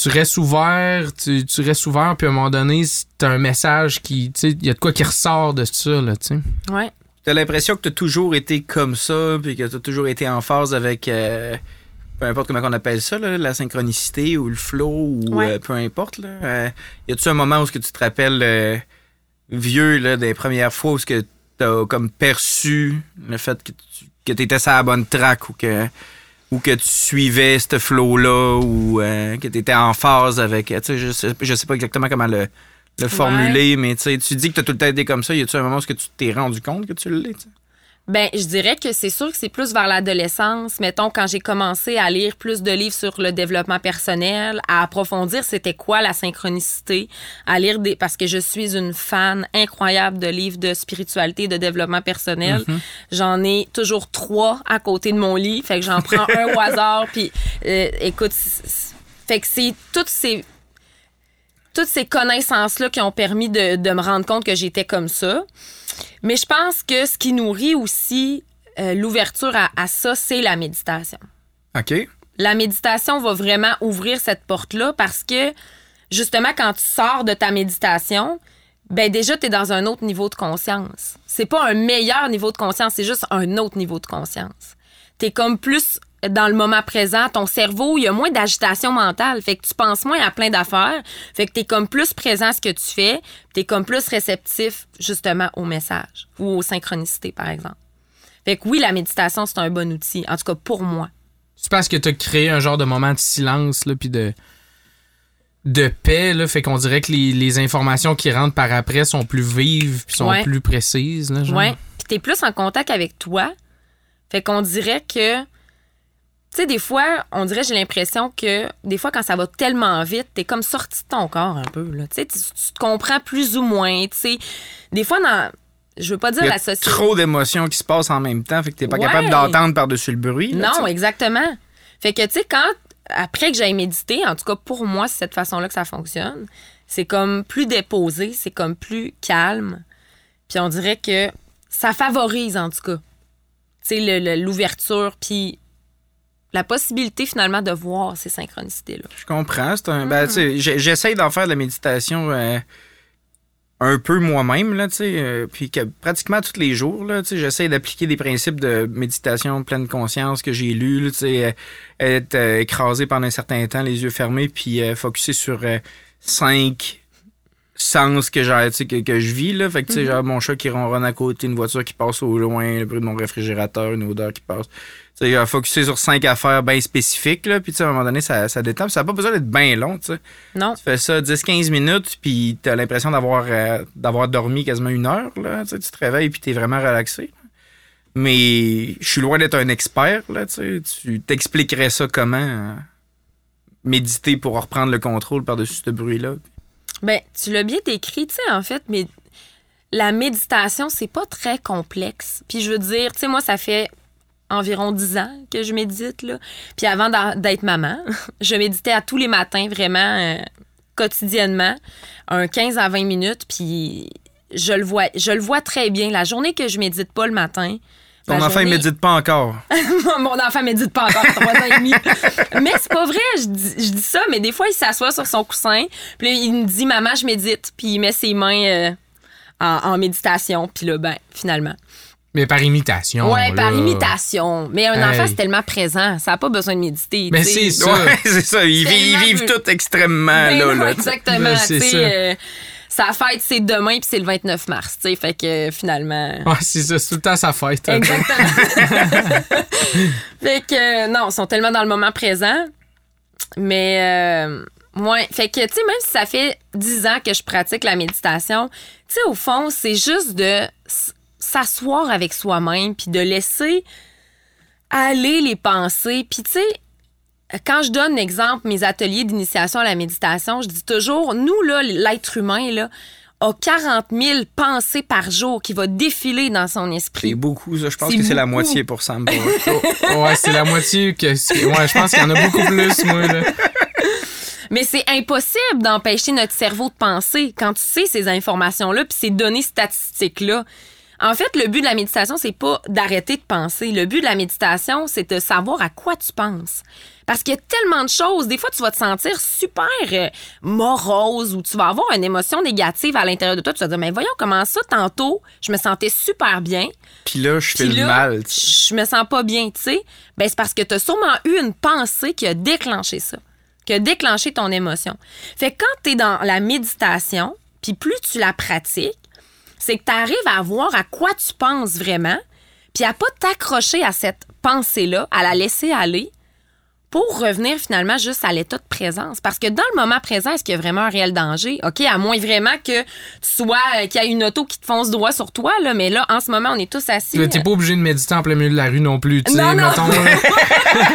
tu restes ouvert, tu, tu restes ouvert, puis à un moment donné, t'as un message qui, tu sais, il y a de quoi qui ressort de ça, là, tu sais. Ouais. T'as l'impression que t'as toujours été comme ça, puis que t'as toujours été en phase avec, euh, peu importe comment on appelle ça, là, la synchronicité ou le flow ou Ouais. euh, peu importe. Là. Euh, y a-tu un moment où ce que tu te rappelles euh, vieux là, des premières fois où ce que t'as comme perçu le fait que tu que t'étais sur la bonne track ou que ou que tu suivais ce flow-là ou euh, que t'étais en phase avec. Tu sais, je sais, je sais pas exactement comment le, le formuler, mais tu sais, tu dis que t'as tout le temps été comme ça. Y a-tu un moment où que tu t'es rendu compte que tu l'es? Ben, je dirais que c'est sûr que c'est plus vers l'adolescence. Mettons, quand j'ai commencé à lire plus de livres sur le développement personnel, à approfondir c'était quoi la synchronicité, à lire des... Parce que je suis une fan incroyable de livres de spiritualité, de développement personnel. J'en ai toujours trois à côté de mon lit. Fait que j'en prends un au hasard. Puis, euh, écoute, fait que c'est toutes ces... Toutes ces connaissances-là qui ont permis de, de me rendre compte que j'étais comme ça. Mais je pense que ce qui nourrit aussi euh, l'ouverture à, à ça, c'est la méditation. OK. La méditation va vraiment ouvrir cette porte-là parce que, justement, quand tu sors de ta méditation, ben déjà, tu es dans un autre niveau de conscience. C'est pas un meilleur niveau de conscience, c'est juste un autre niveau de conscience. Tu es comme plus dans le moment présent, ton cerveau, il y a moins d'agitation mentale, fait que tu penses moins à plein d'affaires, fait que tu es comme plus présent à ce que tu fais, tu es comme plus réceptif justement au message ou aux synchronicités par exemple. Fait que oui, la méditation, c'est un bon outil, en tout cas pour moi. C'est parce que t'as créé un genre de moment de silence, là, puis de de paix, là, fait qu'on dirait que les, les informations qui rentrent par après sont plus vives puis sont Ouais. plus précises, là, genre? Ouais. Puis t'es plus en contact avec toi. Fait qu'on dirait que. Tu sais, des fois, on dirait, j'ai l'impression que des fois, quand ça va tellement vite, t'es comme sorti de ton corps un peu. Là. Tu sais, tu te comprends plus ou moins. Tu sais, des fois, dans. Je veux pas dire Il y a la société. trop d'émotions qui se passent en même temps, fait que t'es pas Ouais. capable d'entendre par-dessus le bruit. là, Non, exactement. Fait que, tu sais, quand, après que j'ai médité, en tout cas pour moi, c'est cette façon-là que ça fonctionne, c'est comme plus déposé, c'est comme plus calme. Puis on dirait que ça favorise, en tout cas, tu sais, l'ouverture, puis la possibilité finalement de voir ces synchronicités-là. Je comprends. C'est un, ben, j'ai- j'essaye d'en faire de la méditation euh, un peu moi-même, là, tu sais, euh, puis que pratiquement tous les jours, là, j'essaie d'appliquer des principes de méditation pleine conscience que j'ai lus, là, tu sais, euh, être écrasé pendant un certain temps, les yeux fermés, puis focuser sur cinq sens que j'ai, que, que je vis, là, fait que, tu sais, genre, mon chat qui ronronne à côté, une voiture qui passe au loin, le bruit de mon réfrigérateur, une odeur qui passe. Tu sais, euh, focuser sur cinq affaires bien spécifiques, là, puis tu sais, à un moment donné, ça, ça détend. Puis Ça n'a pas besoin d'être bien long, tu sais. Non? Tu fais ça 10-15 minutes, puis t'as l'impression d'avoir euh, d'avoir dormi quasiment une heure, là. Tu tu te réveilles, puis t'es vraiment relaxé. Mais je suis loin d'être un expert, là, tu. Tu t'expliquerais ça comment euh, méditer pour reprendre le contrôle par-dessus ce bruit-là? Ben, tu l'as bien décrit, tu sais, en fait, mais la méditation, c'est pas très complexe. Puis je veux dire, tu sais, moi, ça fait environ 10 ans que je médite, là. Puis avant d'être maman, je méditais à tous les matins, vraiment, euh, quotidiennement, un 15 à 20 minutes, puis je le vois, je le vois très bien. La journée que je médite pas le matin, Ton enfant, il journée- médite pas encore. mon enfant médite pas encore, trois ans et demi. Mais c'est pas vrai, je dis, je dis ça, mais des fois, il s'assoit sur son coussin, puis il me dit, maman, je médite, puis il met ses mains euh, en, en méditation, puis là, ben, finalement. Mais par imitation. ouais, par imitation. Mais un Hey. enfant, c'est tellement présent, ça n'a pas besoin de méditer. Mais c'est ça. Ouais, c'est ça. Ils, ils vivent peu- tout extrêmement, Ben là, non, exactement. Ben, c'est ça. euh, sa fête, c'est demain, puis c'est le 29 mars, tu sais, fait que euh, finalement... Ouais, c'est ça, c'est tout le temps sa fête. hein. Exactement. fait que, euh, non, ils sont tellement dans le moment présent. Mais, euh, ouais. Fait que, tu sais, même si ça fait 10 ans que je pratique la méditation, tu sais, au fond, c'est juste de s'asseoir avec soi-même puis de laisser aller les pensées. Puis, tu sais, quand je donne exemple mes ateliers d'initiation à la méditation, je dis toujours, nous, là, l'être humain, là, a 40 000 pensées par jour qui va défiler dans son C'est esprit. beaucoup, ça. Je pense C'est que c'est la moitié pour Sam. pour eux. Ouais, c'est la moitié que. c'est- Ouais, je pense qu'il y en a beaucoup plus, moi, là. Mais c'est impossible d'empêcher notre cerveau de penser quand tu sais ces informations-là puis ces données statistiques-là. En fait, le but de la méditation, c'est pas d'arrêter de penser. Le but de la méditation, c'est de savoir à quoi tu penses. Parce qu'il y a tellement de choses. Des fois, tu vas te sentir super euh, morose ou tu vas avoir une émotion négative à l'intérieur de toi. Tu vas te dire, mais voyons comment ça, tantôt, je me sentais super bien. Puis là, je fais le mal. je me sens pas bien, tu sais. Ben, c'est parce que tu as sûrement eu une pensée qui a déclenché ça, qui a déclenché ton émotion. Fait que quand tu es dans la méditation, puis plus tu la pratiques, c'est que tu arrives à voir à quoi tu penses vraiment, puis à pas t'accrocher à cette pensée-là, à la laisser aller pour revenir finalement juste à l'état de présence. Parce que dans le moment présent, est-ce qu'il y a vraiment un réel danger? OK, à moins vraiment que tu sois, euh, qu'il y a une auto qui te fonce droit sur toi, là, mais là, en ce moment, on est tous assis. Là, T'es pas obligé de méditer en plein milieu de la rue non plus, tu sais. Non, non. mettons, là.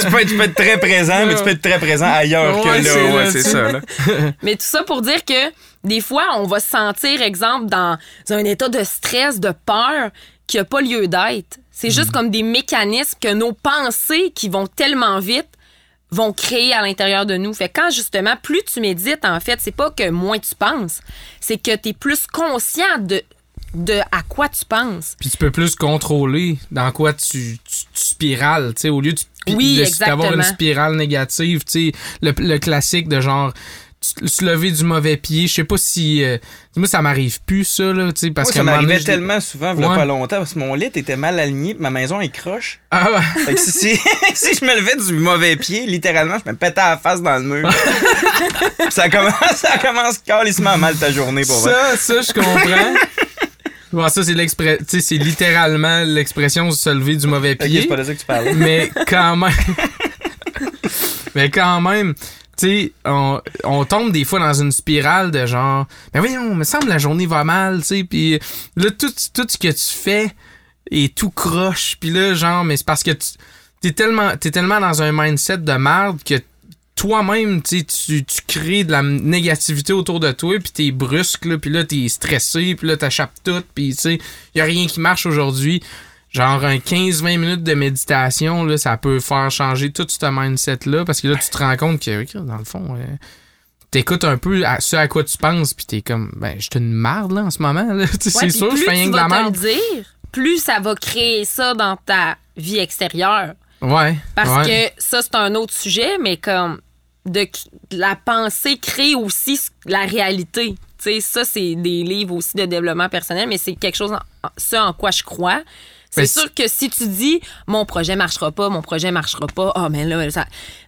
tu, peux, tu peux être très présent, mais tu peux être très présent ailleurs Ouais, que là. c'est Ouais, c'est tu- ça. Là. Mais tout ça pour dire que des fois, on va se sentir, exemple, dans un état de stress, de peur qui n'a pas lieu d'être. C'est juste comme des mécanismes que nos pensées qui vont tellement vite vont créer à l'intérieur de nous. Fait que quand justement, plus tu médites, en fait, c'est pas que moins tu penses, c'est que tu es plus conscient de, de à quoi tu penses. Puis tu peux plus contrôler dans quoi tu, tu, tu spirales, tu sais, au lieu de, Oui, d'avoir une spirale négative, tu sais, le, le classique de genre se lever du mauvais pied, je sais pas si euh, moi ça m'arrive plus ça là, tu sais parce Moi, que ça m'arrivait tellement souvent, il y a Ouais. pas longtemps, parce que mon lit était mal aligné, ma maison est croche. Ah ouais. Fait que si, si, si je me levais du mauvais pied, littéralement, je me pétais à la face dans le mur. Ça commence, ça commence calissement mal ta journée pour vrai. Ça, ça, je comprends. Bon, ça, c'est l'exprès, tu sais, c'est littéralement l'expression se lever du mauvais pied. pas de ça que tu mais quand même. mais quand même, tu on, on tombe des fois dans une spirale de genre, ben voyons, me semble la journée va mal, tu sais, puis là, tout, tout ce que tu fais est tout croche, puis là, genre, mais c'est parce que tu t'es tellement, t'es tellement dans un mindset de merde que toi-même, tu tu crées de la négativité autour de toi, puis t'es brusque, là, puis là, t'es stressé, puis là, t'échappes tout, puis tu y a rien qui marche aujourd'hui. Genre, un 15-20 minutes de méditation, là, ça peut faire changer tout ce mindset-là, parce que là, tu te rends compte que, dans le fond, euh, t'écoutes un peu à ce à quoi tu penses, puis t'es comme, ben, je suis une marde, là, en ce moment, là. Ouais, c'est sûr, je fais rien que de la merde. le dire, plus ça va créer ça dans ta vie extérieure. Ouais. Parce ouais. que ça, c'est un autre sujet, mais comme de, la pensée crée aussi la réalité. Tu sais, ça, c'est des livres aussi de développement personnel, mais c'est quelque chose, en, ce en quoi je crois. C'est sûr que si tu dis mon projet marchera pas, mon projet marchera pas, ah mais là ça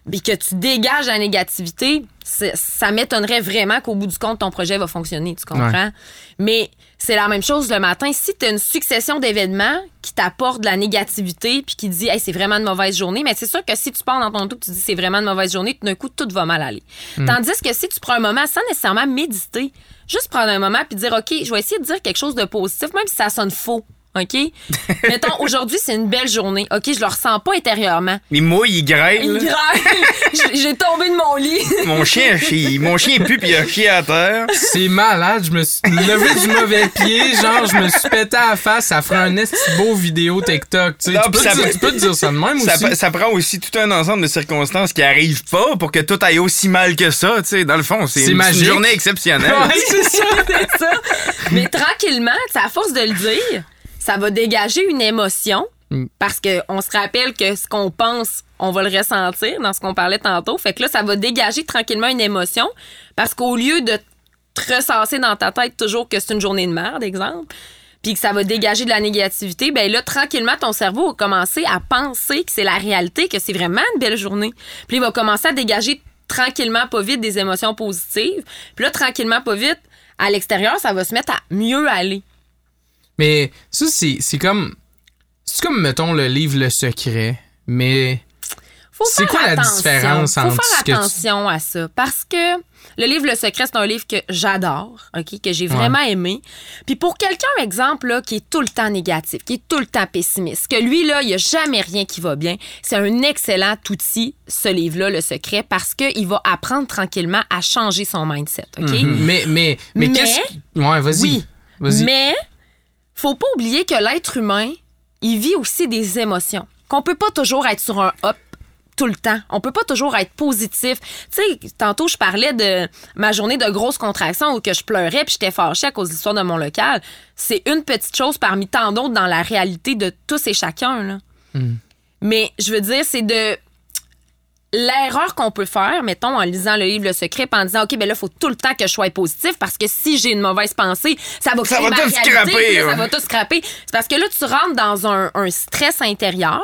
puis que tu dégages la négativité, ça m'étonnerait vraiment qu'au bout du compte ton projet va fonctionner, tu comprends? Mais c'est la même chose le matin, si tu as une succession d'événements qui t'apportent de la négativité puis qui dit hey, c'est vraiment une mauvaise journée, mais c'est sûr que si tu pars dans ton auto, tu dis c'est vraiment une mauvaise journée, tout d'un coup tout va mal aller. Tandis que si tu prends un moment sans nécessairement méditer, juste prendre un moment puis dire OK, je vais essayer de dire quelque chose de positif même si ça sonne faux. OK? Mettons, aujourd'hui, c'est une belle journée. OK, je le ressens pas intérieurement. Mais moi, il grêle. Il là. graille. J'ai- tombé de mon lit. Mon chien, a chié- mon chien est pu puis il a chié à terre. C'est malade, je me suis levé du mauvais pied, genre je me suis pété à la face, ça ferait un esti beau vidéo TikTok, tu sais. Non, Tu peux, ça dire- peut- tu peux te dire ça de même Ça, aussi. ça prend aussi tout un ensemble de circonstances qui arrivent pas pour que tout aille aussi mal que ça, tu sais. Dans le fond, c'est une, journée exceptionnelle. Ouais, c'est ça. c'est ça. Mais tranquillement, à force de le dire, ça va dégager une émotion. Mm. Parce qu'on se rappelle que ce qu'on pense, on va le ressentir dans ce qu'on parlait tantôt. Fait que là, ça va dégager tranquillement une émotion. Parce qu'au lieu de te ressasser dans ta tête toujours que c'est une journée de merde, exemple, puis que ça va dégager de la négativité, ben là, tranquillement, ton cerveau va commencer à penser que c'est la réalité, que c'est vraiment une belle journée. Puis il va commencer à dégager tranquillement, pas vite, des émotions positives. Puis là, tranquillement, pas vite, à l'extérieur, ça va se mettre à mieux aller. Mais ça, c'est c'est comme. C'est comme, mettons, le livre Le Secret, mais. faut C'est quoi la différence faut entre ce faire que tu- attention à ça parce que le livre Le Secret c'est un livre que j'adore, ok, que j'ai vraiment aimé. Puis pour quelqu'un exemple là, qui est tout le temps négatif, qui est tout le temps pessimiste, que lui là, il y a jamais rien qui va bien, c'est un excellent outil ce livre là Le Secret parce que il va apprendre tranquillement à changer son mindset, ok? Mais, mais, mais, Mais- qu'est-ce Ouais, vas-y. Oui. Vas-y. Mais faut pas oublier que l'être humain, il vit aussi des émotions. Qu'on peut pas toujours être sur un up tout le temps. On peut pas toujours être positif. Tu sais, tantôt je parlais de ma journée de grosse contraction où que je pleurais puis j'étais fâchée à cause de l'histoire de mon local. C'est une petite chose parmi tant d'autres dans la réalité de tous et chacun là. Mais je veux dire c'est de l'erreur qu'on peut faire, mettons, en lisant le livre Le Secret, en disant, OK, ben là, il faut tout le temps que je sois positif parce que si j'ai une mauvaise pensée, ça va Ça va ma tout réalité, scraper. Ça va tout scraper. C'est parce que là, tu rentres dans un, un stress intérieur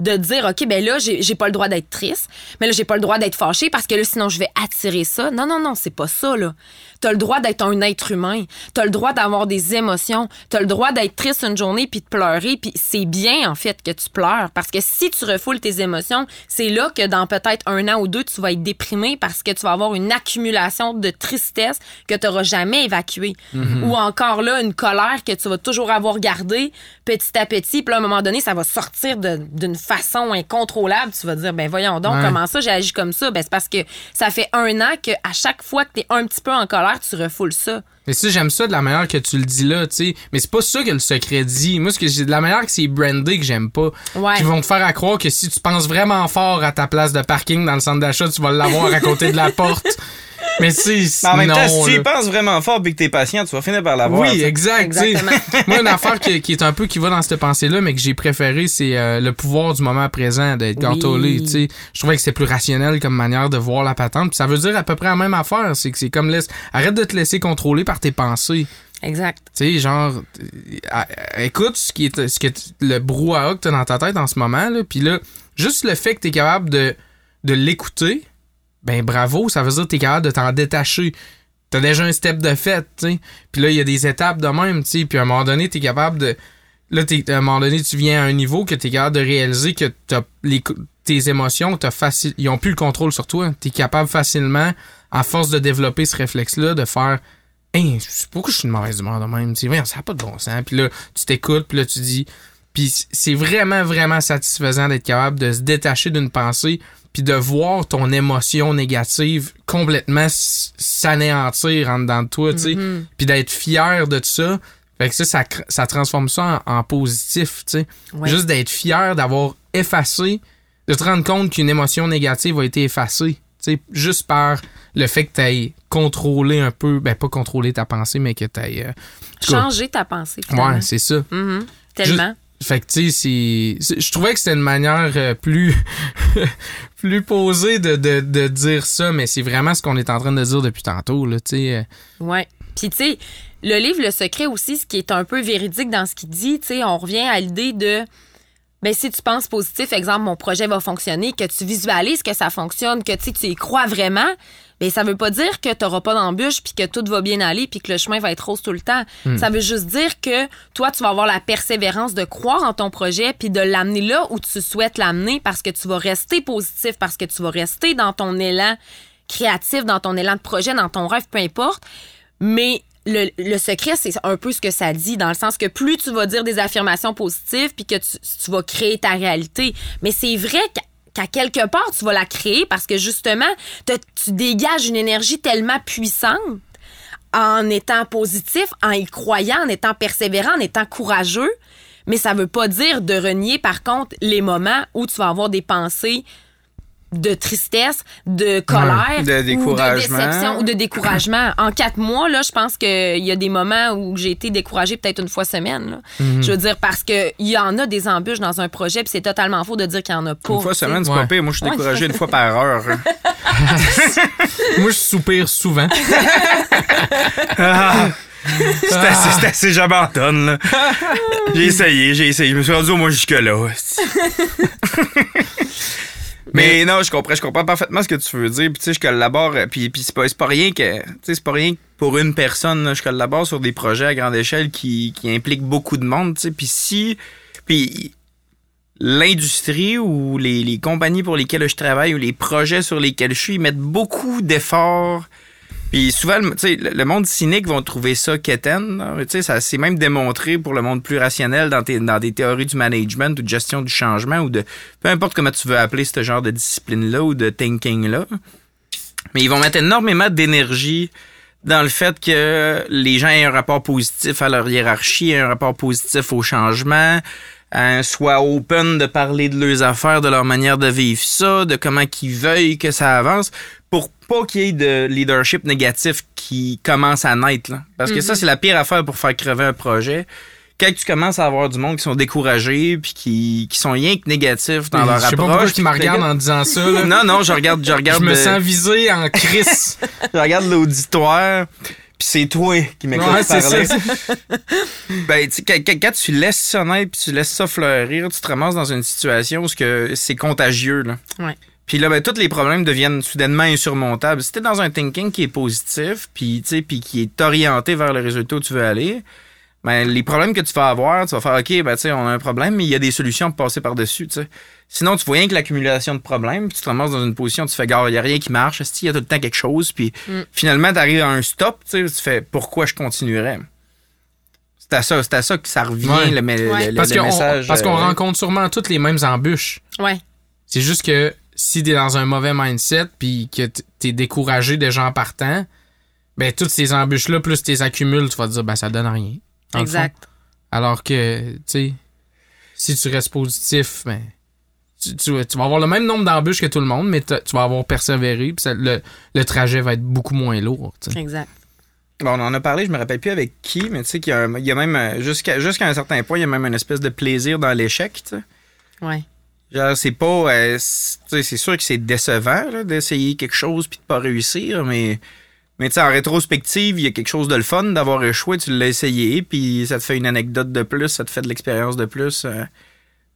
de dire, OK, ben là, j'ai j'ai pas le droit d'être triste, mais là, j'ai pas le droit d'être fâché parce que là, sinon, je vais attirer ça. Non, non, non, c'est pas ça, là. T'as le droit d'être un être humain. T'as le droit d'avoir des émotions. T'as le droit d'être triste une journée puis de pleurer. Puis c'est bien, en fait, que tu pleures. Parce que si tu refoules tes émotions, c'est là que dans peut-être un an ou deux, tu vas être déprimé parce que tu vas avoir une accumulation de tristesse que tu n'auras jamais évacuée. Ou encore là, une colère que tu vas toujours avoir gardée petit à petit. Puis là, à un moment donné, ça va sortir de- d'une façon incontrôlable. Tu vas dire, ben voyons donc, Ouais. comment ça, j'ai agi comme ça? Ben c'est parce que ça fait un an qu'à chaque fois que tu es un petit peu en colère, tu refoules ça. Mais ça, j'aime ça de la manière que tu le dis là, tu sais. Mais c'est pas ça que le secret dit. Moi, ce que j'ai de la manière que c'est brandé que j'aime pas. Ouais. Qui vont te faire à croire que si tu penses vraiment fort à ta place de parking dans le centre d'achat, tu vas l'avoir à côté de la porte. Mais tu sais, Mais en même non, temps, si tu y là. penses vraiment fort et que t'es patient, tu vas finir par l'avoir. Oui, exact. Moi, une affaire qui, qui est un peu qui va dans cette pensée-là, mais que j'ai préféré, c'est euh, le pouvoir du moment présent d'Edgar Oui. Tu sais. Je trouvais que c'était plus rationnel comme manière de voir la patente. Puis ça veut dire à peu près la même affaire. C'est que c'est comme laisse. Arrête de te laisser contrôler par tes pensées. Exact. Tu sais, genre, euh, écoute ce qui est, ce que le brouhaha que t'as dans ta tête en ce moment, là, puis là, juste le fait que t'es capable de, de l'écouter, ben bravo, ça veut dire que t'es capable de t'en détacher. T'as déjà un step de fait, tu. Puis là, il y a des étapes de même, tu. Puis à un moment donné, t'es capable de... Là, à un moment donné, tu viens à un niveau que t'es capable de réaliser que t'as les, tes émotions, t'as facile, ils ont plus le contrôle sur toi. T'es capable facilement, à force de développer ce réflexe-là, de faire Hey, pourquoi je suis de mauvaise humeur de même? Tu ça n'a pas de bon sens. Puis là, tu t'écoutes, puis là, tu dis. Puis c'est vraiment, vraiment satisfaisant d'être capable de se détacher d'une pensée, puis de voir ton émotion négative complètement s'anéantir en dedans de toi, tu sais. Puis d'être fier de ça. Fait que ça, ça, ça transforme ça en, en positif, tu sais. Ouais. Juste d'être fier d'avoir effacé, de te rendre compte qu'une émotion négative a été effacée. Tu sais, juste par le fait que tu aies contrôlé un peu, ben pas contrôler ta pensée, mais que tu aies. Changer ta pensée, finalement. ouais, c'est ça. Mhm. Tellement. Fait que, tu sais, je trouvais que c'était une manière euh, plus, plus posée de, de, dire ça, mais c'est vraiment ce qu'on est en train de dire depuis tantôt, là, tu sais. euh. Ouais. Puis tu le livre Le Secret aussi, ce qui est un peu véridique dans ce qu'il dit, tu on revient à l'idée de ben si tu penses positif, exemple mon projet va fonctionner, que tu visualises que ça fonctionne, que tu y crois vraiment, ben ça veut pas dire que tu n'auras pas d'embûche puis que tout va bien aller puis que le chemin va être rose tout le temps. Ça veut juste dire que toi tu vas avoir la persévérance de croire en ton projet puis de l'amener là où tu souhaites l'amener parce que tu vas rester positif parce que tu vas rester dans ton élan créatif, dans ton élan de projet, dans ton rêve, peu importe. Mais le, secret, c'est un peu ce que ça dit, dans le sens que plus tu vas dire des affirmations positives, puis que tu, vas créer ta réalité. Mais c'est vrai qu'à quelque part, tu vas la créer parce que justement, tu dégages une énergie tellement puissante en étant positif, en y croyant, en étant persévérant, en étant courageux. Mais ça veut pas dire de renier, par contre, les moments où tu vas avoir des pensées de tristesse, de colère, De ou découragement. de déception ou de découragement. En quatre mois, là, je pense qu'il y a des moments où j'ai été découragée peut-être une fois semaine. là. Mhm. Je veux dire, parce qu'il y en a des embûches dans un projet, puis c'est totalement faux de dire qu'il y en a pas. Une fois semaine, c'est Ouais. pas pire. Moi, je suis Ouais. découragé une fois par heure. hein. Moi, je soupire souvent. Ah, c'est assez, c'est assez, j'abandonne, là. J'ai essayé, j'ai essayé. Je me suis rendu au moins jusque-là. Mais non, je comprends, je comprends parfaitement ce que tu veux dire. Puis tu sais, je collabore, euh, puis, puis c'est pas, pas rien que, tu sais, c'est pas rien que pour une personne. là. Je collabore sur des projets à grande échelle qui, qui impliquent beaucoup de monde, tu sais. Puis si, puis l'industrie ou les, les compagnies pour lesquelles je travaille ou les projets sur lesquels je suis, ils mettent beaucoup d'efforts. Puis souvent, le- le monde cynique vont trouver ça quétaine. Ça c'est même démontré pour le monde plus rationnel dans, des théories du management ou de gestion du changement ou de peu importe comment tu veux appeler ce genre de discipline-là ou de thinking-là. Mais ils vont mettre énormément d'énergie dans le fait que les gens aient un rapport positif à leur hiérarchie, aient un rapport positif au changement, hein, soient open de parler de leurs affaires, de leur manière de vivre ça, de comment qu'ils veuillent que ça avance, pas qu'il y ait de leadership négatif qui commence à naître. là. Parce que ça, c'est la pire affaire pour faire crever un projet. Quand tu commences à avoir du monde qui sont découragés puis qui, qui sont rien que négatifs dans leur Je sais pas approche. pourquoi tu me regardes en disant ça. là. Non, non, je regarde, je Je regarde, me le- sens visé en crise. je regarde l'auditoire, puis c'est toi qui m'écoutes Ouais, parler. ça. Ben, tu sais, quand, tu laisses ça naître puis tu laisses ça fleurir, tu te ramasses dans une situation où c'est contagieux. Là. Ouais. Puis là, ben, tous les problèmes deviennent soudainement insurmontables. Si t'es dans un thinking qui est positif, puis tu sais, puis qui est orienté vers le résultat où tu veux aller, ben, les problèmes que tu vas avoir, tu vas faire, OK, ben, tu sais, on a un problème, mais il y a des solutions pour passer par-dessus, tu sais. Sinon, tu vois rien que l'accumulation de problèmes, puis tu te ramasses dans une position, tu fais, gars, il n'y a rien qui marche, il y a tout le temps quelque chose, puis Mm. finalement, tu arrives à un stop, tu sais, tu fais, pourquoi je continuerais? C'est à ça, c'est à ça que ça revient, Ouais. le, Ouais. le- le Parce qu'on message. parce qu'on euh, rencontre sûrement toutes les mêmes embûches. Ouais. C'est juste que si t'es dans un mauvais mindset puis que t'es découragé déjà en partant, ben toutes ces embûches-là, plus t'es accumules, tu vas te dire ben ça donne rien. Exact. Alors que, tu sais, si tu restes positif, ben tu, tu vas- tu vas avoir le même nombre d'embûches que tout le monde, mais tu vas avoir persévéré, puis le, le trajet va être beaucoup moins lourd. Exact. Bon, on en a parlé, je me rappelle plus avec qui, mais tu sais qu'il y a, y même, euh, jusqu'à jusqu'à un certain point, il y a même une espèce de plaisir dans l'échec, tu sais. Ouais. Genre, c'est pas. euh, c'est sûr que c'est décevant d'essayer quelque chose puis de pas réussir, mais. Mais en rétrospective, il y a quelque chose de le fun d'avoir échoué, tu l'as essayé, puis ça te fait une anecdote de plus, ça te fait de l'expérience de plus. euh,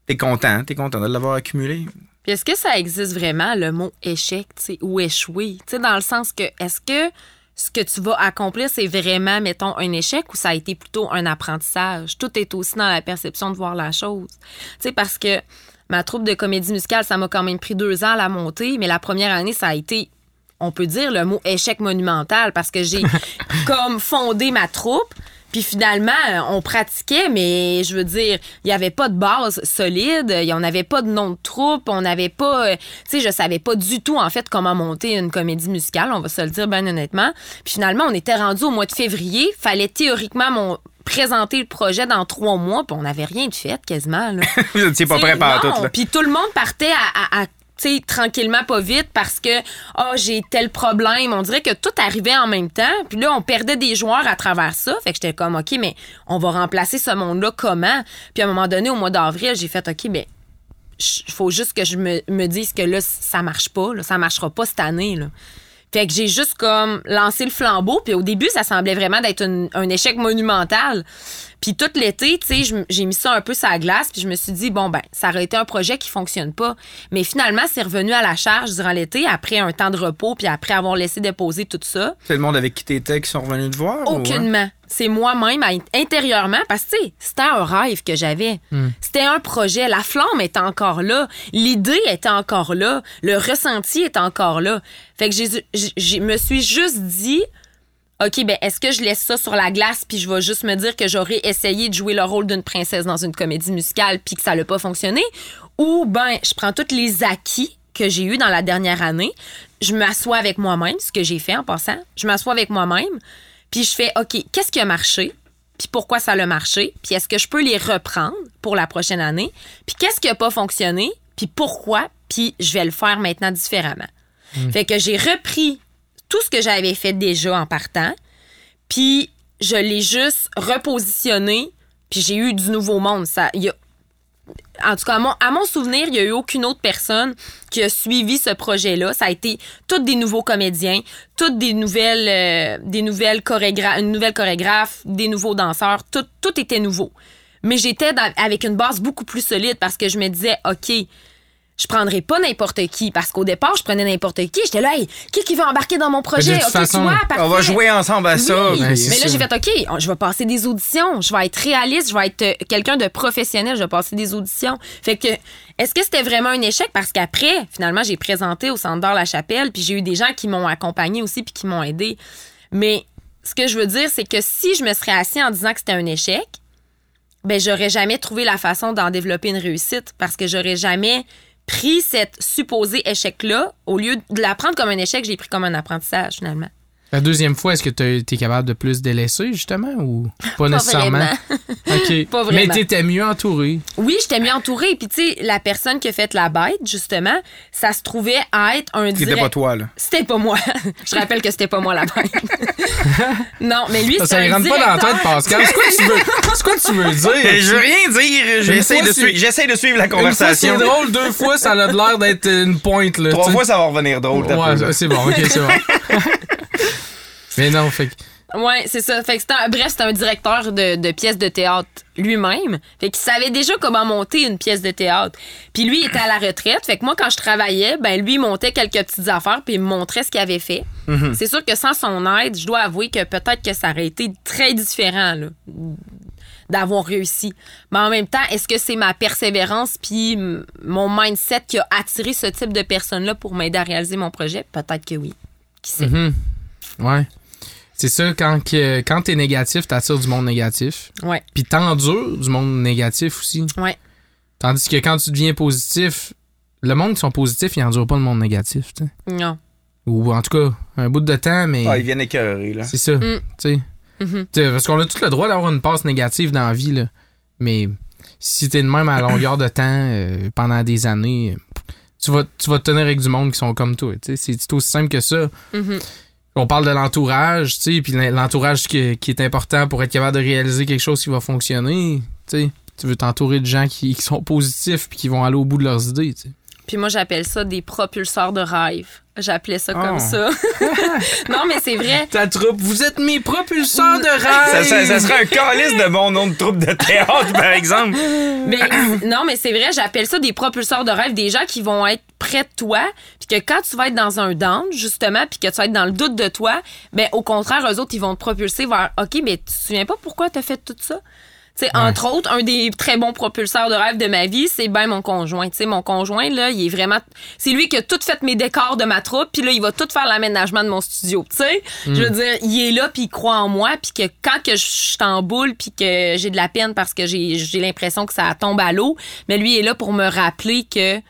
t'es content, t'es content de l'avoir accumulé. Est-ce que ça existe vraiment, le mot échec, ou échouer? Tu sais, dans le sens que, est-ce que ce que tu vas accomplir, c'est vraiment, mettons, un échec ou ça a été plutôt un apprentissage? Tout est aussi dans la perception de voir la chose. Tu sais, parce que ma troupe de comédie musicale, ça m'a quand même pris deux ans à la monter, mais la première année, ça a été on peut dire le mot échec monumental parce que j'ai comme fondé ma troupe. Puis finalement, on pratiquait, mais je veux dire, il n'y avait pas de base solide, il n'y en avait pas de nom de troupe, on n'avait pas, euh, tu sais, je savais pas du tout en fait comment monter une comédie musicale, on va se le dire bien honnêtement. Puis finalement, on était rendu au mois de février, fallait théoriquement mon- présenter le projet dans trois mois, puis on n'avait rien de fait quasiment. Là. Vous étiez pas prêt par tout. Puis tout le monde partait à, tranquillement, pas vite, parce que oh, j'ai tel problème. On dirait que tout arrivait en même temps. Puis là, on perdait des joueurs à travers ça. Fait que j'étais comme, OK, mais on va remplacer ce monde-là comment? Puis à un moment donné, au mois d'avril, j'ai fait, OK, mais il faut juste que je me, me dise que là, ça marche pas. Là, ça marchera pas cette année. Là. Fait que j'ai juste comme lancé le flambeau. Puis au début, ça semblait vraiment d'être un, un échec monumental. Puis tout l'été, tu sais, j'ai mis ça un peu sur la glace, puis je me suis dit, bon, ben, ça aurait été un projet qui fonctionne pas. Mais finalement, c'est revenu à la charge durant l'été, après un temps de repos, puis après avoir laissé déposer tout ça. C'est le monde avec qui t'étais qui sont revenus te voir? ou, hein? Aucunement. C'est moi-même, intérieurement, parce que, tu sais, c'était un rêve que j'avais. C'était un projet. La flamme était encore là. L'idée était encore là. Le ressenti est encore là. Fait que je me suis juste dit, OK, ben, est-ce que je laisse ça sur la glace puis je vais juste me dire que j'aurais essayé de jouer le rôle d'une princesse dans une comédie musicale puis que ça n'a pas fonctionné? Ou, ben, je prends tous les acquis que j'ai eus dans la dernière année, je m'assois avec moi-même, ce que j'ai fait en passant, je m'assois avec moi-même, puis je fais, OK, qu'est-ce qui a marché? Puis pourquoi ça a marché? Puis est-ce que je peux les reprendre pour la prochaine année? Puis qu'est-ce qui a pas fonctionné? Puis pourquoi? Puis je vais le faire maintenant différemment. Fait que j'ai repris tout ce que j'avais fait déjà en partant, puis je l'ai juste repositionné, puis j'ai eu du nouveau monde. Ça, en tout cas, à mon, souvenir, il n'y a eu aucune autre personne qui a suivi ce projet-là. Ça a été toutes des nouveaux comédiens, toutes des nouvelles, euh, chorégraphes, chorégraphe, des nouveaux danseurs. Tout, tout était nouveau. Mais j'étais avec une base beaucoup plus solide parce que je me disais, OK, je prendrais pas n'importe qui. Parce qu'au départ, je prenais n'importe qui. J'étais là, hey, qui qui veut embarquer dans mon projet? De toute façon, On va jouer ensemble à ça. Oui. c'est Mais là, j'ai fait, OK, je vais passer des auditions. Je vais être réaliste. Je vais être euh, quelqu'un de professionnel. Je vais passer des auditions. Fait que, est-ce que c'était vraiment un échec? Parce qu'après, finalement, j'ai présenté au Centre d'Or La Chapelle, puis j'ai eu des gens qui m'ont accompagné aussi, puis qui m'ont aidé. Mais ce que je veux dire, c'est que si je me serais assis en disant que c'était un échec, ben, j'aurais jamais trouvé la façon d'en développer une réussite parce que j'aurais jamais pris cette supposé échec-là. Au lieu de la prendre comme un échec, je l'ai pris comme un apprentissage, finalement. La deuxième fois, est-ce que tu es capable de plus délaisser, justement, ou pas nécessairement? vraiment. OK. Pas Mais vraiment. t'étais mieux entouré. Oui, j'étais mieux entourée. Puis, tu sais, la personne qui a fait la bête, justement, ça se trouvait à être un C'était direct- pas toi, là. C'était pas moi. Je rappelle que c'était pas moi la bête. non, mais lui, Ça, c'est ça un y rentre pas dans la tête, Pascal. C'est quoi que tu veux, c'est quoi que tu veux dire? Je veux rien dire. J'essaie de, suivre- j'essaie de suivre la conversation. c'est drôle, deux fois, ça a l'air d'être une pointe, là. Trois fois, ça va revenir drôle. Ouais, c'est bon, ok, c'est bon. Mais non, fait que. Ouais, c'est ça. Fait que un- bref, c'était un directeur de, de pièces de théâtre lui-même. Fait qu'il savait déjà comment monter une pièce de théâtre. Puis lui, il était à la retraite. Fait que moi, quand je travaillais, ben lui, il montait quelques petites affaires puis il me montrait ce qu'il avait fait. C'est sûr que sans son aide, je dois avouer que peut-être que ça aurait été très différent, là, d'avoir réussi. Mais en même temps, est-ce que c'est ma persévérance puis mon mindset qui a attiré ce type de personnes-là pour m'aider à réaliser mon projet? Peut-être que oui. Qui sait? Mhm. Ouais. C'est ça, quand, que, quand t'es négatif, t'attires du monde négatif. Ouais, Puis t'endures du monde négatif aussi. ouais. Tandis que quand tu deviens positif, le monde qui sont positifs, ils endurent pas le monde négatif. tu sais. Non. Ou en tout cas, un bout de temps, mais Ah, ils viennent écœurer, là. c'est ça. Mm. tu sais. Mhm. Tu sais, Parce qu'on a tout le droit d'avoir une passe négative dans la vie. Là. Mais si t'es de même à longueur de temps euh, pendant des années, tu vas, tu vas te tenir avec du monde qui sont comme toi. tu sais. C'est aussi simple que ça. Mhm. On parle de l'entourage, tu sais, puis l'entourage qui, qui est important pour être capable de réaliser quelque chose qui va fonctionner. Tu sais, tu veux t'entourer de gens qui, qui sont positifs puis qui vont aller au bout de leurs idées. tu sais. Puis moi, j'appelle ça des propulseurs de rêve. J'appelais ça Oh. comme ça. non, mais c'est vrai. Ta troupe, vous êtes mes propulseurs de Ça, rêve! ça- ça serait un calice de mon nom de troupe de théâtre, par exemple. Mais non, mais c'est vrai, j'appelle ça des propulseurs de rêve, des gens qui vont être près de toi, puis que quand tu vas être dans un down, justement, puis que tu vas être dans le doute de toi, ben au contraire, eux autres, ils vont te propulser vers OK, mais tu te souviens pas pourquoi tu as fait tout ça? Tu sais, entre autres, un des très bons propulseurs de rêve de ma vie, c'est ben mon conjoint. Tu sais, mon conjoint, là, il est vraiment. C'est lui qui a tout fait mes décors de ma troupe, puis là, il va tout faire l'aménagement de mon studio. Tu sais, je veux dire, il est là, puis il croit en moi, puis que quand que je suis en boule, puis que j'ai de la peine parce que j'ai j'ai l'impression que ça tombe à l'eau, mais lui est là pour me rappeler que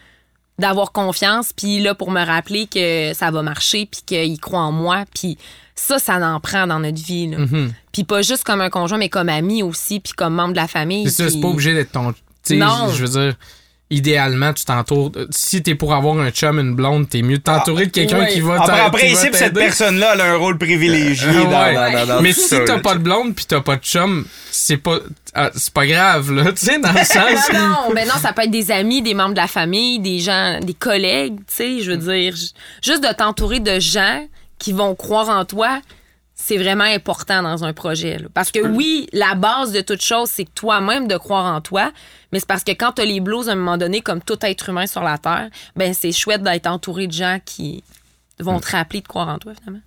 d'avoir confiance, puis là pour me rappeler que ça va marcher, puis qu'il croit en moi, puis ça, ça en prend dans notre vie. là. Mhm. Puis pas juste comme un conjoint, mais comme ami aussi, puis comme membre de la famille. C'est ça, c'est pas obligé d'être ton. Non. Je veux dire, idéalement, tu t'entoures. Si t'es pour avoir un chum, une blonde, t'es mieux de t'entourer de quelqu'un ouais. qui va En, t'a- en principe, cette t'aider. personne-là, elle a un rôle privilégié Ah, dans, ouais. dans- dans- dans Mais si t'as pas de blonde puis t'as pas de chum, c'est pas ah, c'est pas grave là, tu sais dans le sens. Non, non, ben non, ça peut être des amis, des membres de la famille, des gens, des collègues, tu sais, je veux dire, juste de t'entourer de gens qui vont croire en toi, c'est vraiment important dans un projet. là. Parce que oui, la base de toute chose, c'est toi-même de croire en toi, mais c'est parce que quand t'as les blues à un moment donné, comme tout être humain sur la Terre, ben c'est chouette d'être entouré de gens qui vont te rappeler de croire en toi, finalement.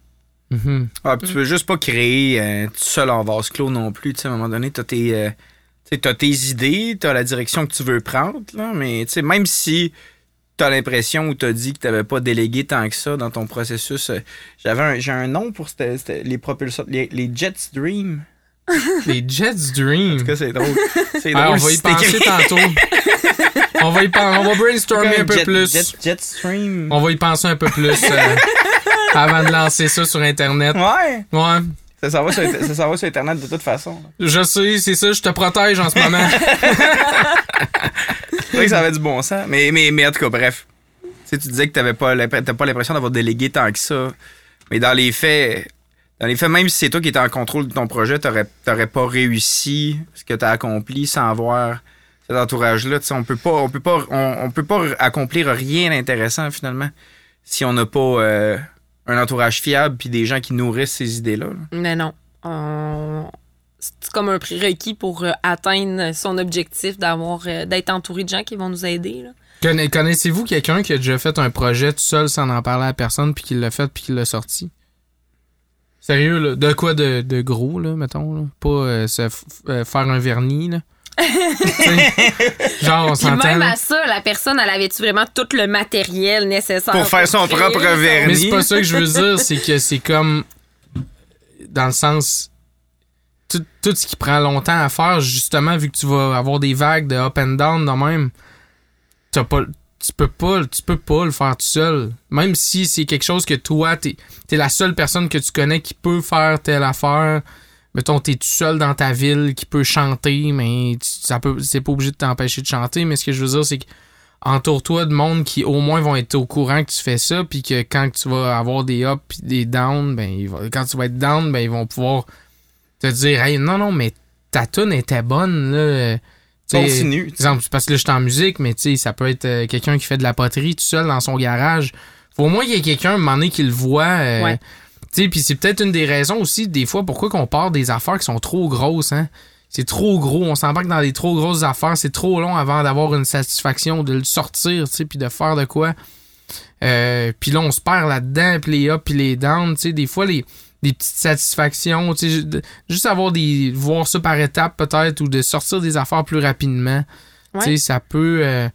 Ah, puis tu veux juste pas créer euh, tout seul en vase clos non plus. Tu sais, à un moment donné, t'as tes, euh, tu t'as tes idées, t'as la direction que tu veux prendre, là, mais tu sais, même si t'as l'impression ou t'as dit que t'avais pas délégué tant que ça dans ton processus, euh, j'avais un, j'ai un nom pour les propulseurs, les, les Jets Dream. Les Jets Dream. En tout cas, c'est drôle. C'est Ah, drôle. on va y si penser tantôt. on va y penser, on va brainstormer un peu Jet- plus. Jet. On va y penser un peu plus euh, avant de lancer ça sur internet. Ouais. Ouais. Ça s'en va, sur, va Internet de toute façon. là. Je sais, c'est ça, je te protège en ce moment. C'est vrai que ça avait du bon sens. Mais, mais, mais en tout cas, bref. Tu sais, tu disais que t'avais pas l'impression d'avoir délégué tant que ça. Mais dans les faits, dans les faits, même si c'est toi qui étais en contrôle de ton projet, t'aurais, t'aurais pas réussi ce que t'as accompli sans avoir cet entourage-là. Tu sais, on peut pas, on peut pas, on, on peut pas accomplir rien d'intéressant finalement si on n'a pas euh, un entourage fiable puis des gens qui nourrissent ces idées-là. là? Mais non. On- c'est comme un prérequis pour euh, atteindre son objectif d'avoir euh, d'être entouré de gens qui vont nous aider. Là. Conna- Connaissez-vous quelqu'un qui a déjà fait un projet tout seul sans en parler à personne, puis qui l'a fait, puis qui l'a sorti? Sérieux, là? De quoi de, de gros, là, mettons? Là? Pas euh, se f- euh, faire un vernis, là? Genre, on s'entend. même à ça, la personne, elle avait-tu vraiment tout le matériel nécessaire Pour faire son propre vernis. Mais c'est pas ça que je veux dire, c'est que c'est comme. Dans le sens. Tout, tout ce qui prend longtemps à faire, justement, vu que tu vas avoir des vagues de up and down de même, t'as pas. Tu peux pas, tu peux pas le faire tout seul. Même si c'est quelque chose que toi, t'es es la seule personne que tu connais qui peut faire telle affaire. Mettons, t'es tout seul dans ta ville qui peut chanter, mais tu- ça peut, c'est pas obligé de t'empêcher de chanter. Mais ce que je veux dire, c'est que entoure-toi de monde qui au moins vont être au courant que tu fais ça, puis que quand tu vas avoir des ups puis des downs, ben ils vont- quand tu vas être down, ben ils vont pouvoir te dire, hey, non non, mais ta tune était bonne là. tu sais, Continue. exemple, c'est parce que là, je suis en musique, mais tu sais, ça peut être euh, quelqu'un qui fait de la poterie tout seul dans son garage. Faut au moins qu'il y ait quelqu'un, à un moment donné, qui le voit. euh, Ouais. Tu sais, puis c'est peut-être une des raisons aussi, des fois, pourquoi qu'on part des affaires qui sont trop grosses, hein. C'est trop gros, on s'embarque dans des trop grosses affaires, c'est trop long avant d'avoir une satisfaction, de le sortir, tu sais, puis de faire de quoi. Euh, puis là, on se perd là-dedans, puis les ups, puis les downs, tu sais, des fois, les, des petites satisfactions, tu sais, juste avoir des, voir ça par étapes peut-être, ou de sortir des affaires plus rapidement. Ouais. Tu sais, ça peut euh,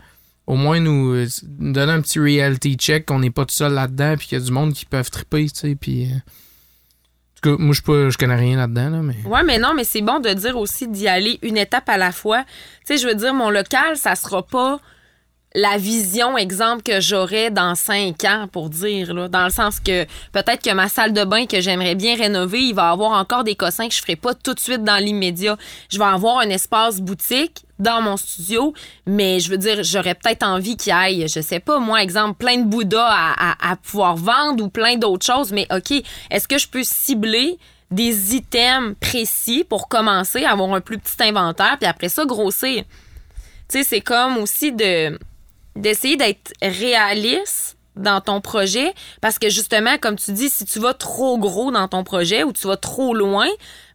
au moins nous, euh, nous donner un petit reality check qu'on n'est pas tout seul là-dedans, puis qu'il y a du monde qui peuvent triper, tu sais, puis... euh, moi, je pas- je connais rien là-dedans, là, mais... Ouais, mais non, mais c'est bon de dire aussi d'y aller une étape à la fois. Tu sais, je veux dire, mon local, ça sera pas la vision, exemple, que j'aurais dans cinq ans, pour dire, là. Dans le sens que peut-être que ma salle de bain que j'aimerais bien rénover, il va avoir encore des cossins que je ferai pas tout de suite dans l'immédiat. Je vais avoir un espace boutique dans mon studio, mais je veux dire, j'aurais peut-être envie qu'il aille, je sais pas, moi, exemple, plein de Bouddha à, pouvoir vendre ou plein d'autres choses, mais OK, est-ce que je peux cibler des items précis pour commencer à avoir un plus petit inventaire, puis après ça, grossir? Tu sais, c'est comme aussi de d'essayer d'être réaliste dans ton projet parce que justement comme tu dis si tu vas trop gros dans ton projet ou tu vas trop loin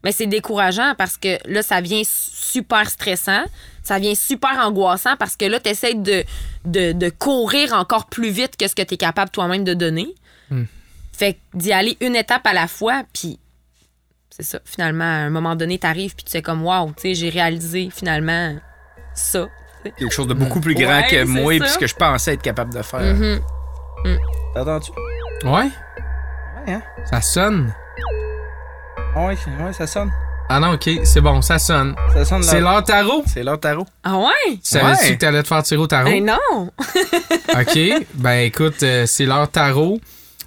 mais c'est décourageant parce que là ça vient super stressant ça vient super angoissant parce que là tu essaies de, de, de courir encore plus vite que ce que tu es capable toi-même de donner fait que d'y aller une étape à la fois puis c'est ça finalement à un moment donné t'arrives puis tu sais comme wow tu sais j'ai réalisé finalement ça Quelque chose de beaucoup plus grand Ouais, que moi et ça. ce que je pensais être capable de faire. Mhm. T'entends-tu? Ouais, Ouais, hein? ça sonne. Ouais, ouais, ça sonne. Ah non, ok, c'est bon, ça sonne. Ça sonne C'est là. l'heure tarot? C'est l'heure tarot. ah ouais? Savais-tu Ouais. que t'allais te faire tirer au tarot? Ben non OK. Ben écoute, euh, c'est l'heure tarot.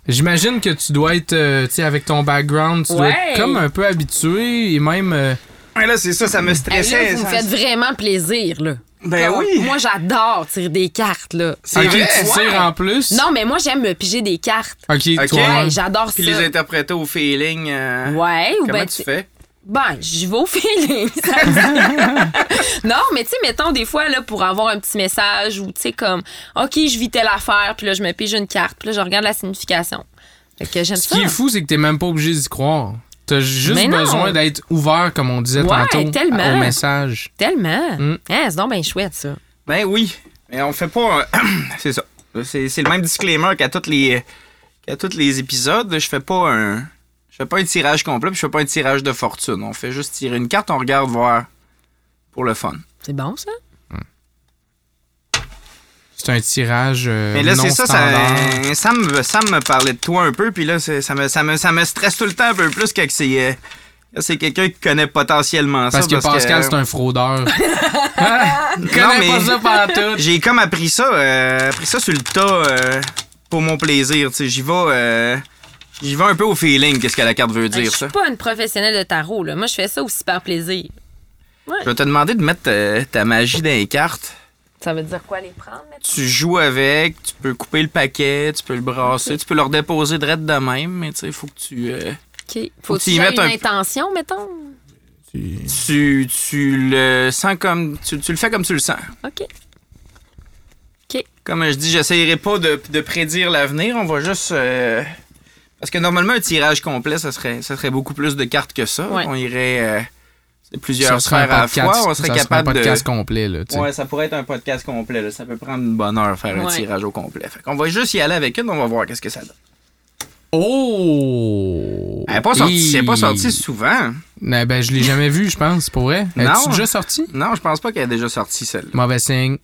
J'imagine que tu dois être, euh, tu sais, avec ton background, tu dois être comme un peu habitué et même. euh, Ouais, là, c'est ça, ça me stressait. là, vous me ça- faites vraiment plaisir, là. Ben Comme, oui. Moi, j'adore tirer des cartes, là. C'est ok, vrai? tu tires en plus? Non, mais moi, j'aime me piger des cartes. OK, Ok. toi. Ouais, j'adore Puis ça. les interpréter au feeling. euh, Ouais, ou Comment ben, tu tu- fais? Ben, j'y vais au feeling. non, mais tu sais, mettons des fois, là, pour avoir un petit message ou, tu sais, comme, OK, je vis telle affaire, puis là, je me pige une carte, puis là, je regarde la signification. Fait que j'aime Ce ça. qui est fou, c'est que t'es même pas obligé d'y croire. T'as juste Mais non. besoin d'être ouvert, comme on disait Ouais, tantôt, tellement. au message. Tellement. Mm. Hein, c'est donc bien chouette, ça. Ben oui. Mais on fait pas. un- c'est ça. C'est c'est le même disclaimer qu'à tous les qu'à tous les épisodes. Je fais pas un. Je fais pas un tirage complet, puis je fais pas un tirage de fortune. On fait juste tirer une carte, on regarde voir pour le fun. C'est bon, ça? C'est un tirage euh, Mais là, c'est ça, ça, Sam, me- Sam me parlait de toi un peu, puis là, ça me, ça, me, ça me stresse tout le temps un peu plus que c'est, euh, là, c'est quelqu'un qui connaît potentiellement Parce ça. que Pascal, c'est un fraudeur. Connaît Non, mais- pas ça pendant tout. J'ai comme appris ça, euh, appris ça sur le tas euh, pour mon plaisir. tu sais. J'y vais, euh, j'y vais un peu au feeling, qu'est-ce que la carte veut Ben, dire, je ça? suis pas une professionnelle de tarot, là. Moi, je fais ça aussi par plaisir. Je vais te demander de mettre euh, ta magie dans les cartes. Ça veut dire quoi les prendre, maintenant? Tu joues avec, tu peux couper le paquet, tu peux le brasser, tu peux le redéposer direct de même, mais tu sais, faut que tu. euh, OK. Faut Faut que que tu y mettes une un- intention, mettons? tu, tu le sens comme. Tu, tu le fais comme tu le sens. OK. Comme je dis, j'essayerai pas de, de prédire l'avenir, on va juste. euh, Parce que normalement, un tirage complet, ça serait, ça serait beaucoup plus de cartes que ça. Ouais. On irait. euh, plusieurs sphères à la fois, on serait ça capable un de... podcast complet, là. Ouais, ça pourrait être un podcast complet. là. Ça peut prendre une bonne heure faire un tirage au complet. Fait qu'on va juste y aller avec une, on va voir qu'est-ce que ça donne. Oh! Elle n'est pas, sortie- elle est pas sortie souvent. Ben, ben, je l'ai jamais vu, je pense, pour vrai. Non. Es-tu déjà sorti? Non, je pense pas qu'elle est déjà sortie celle-là. Mauvais signe.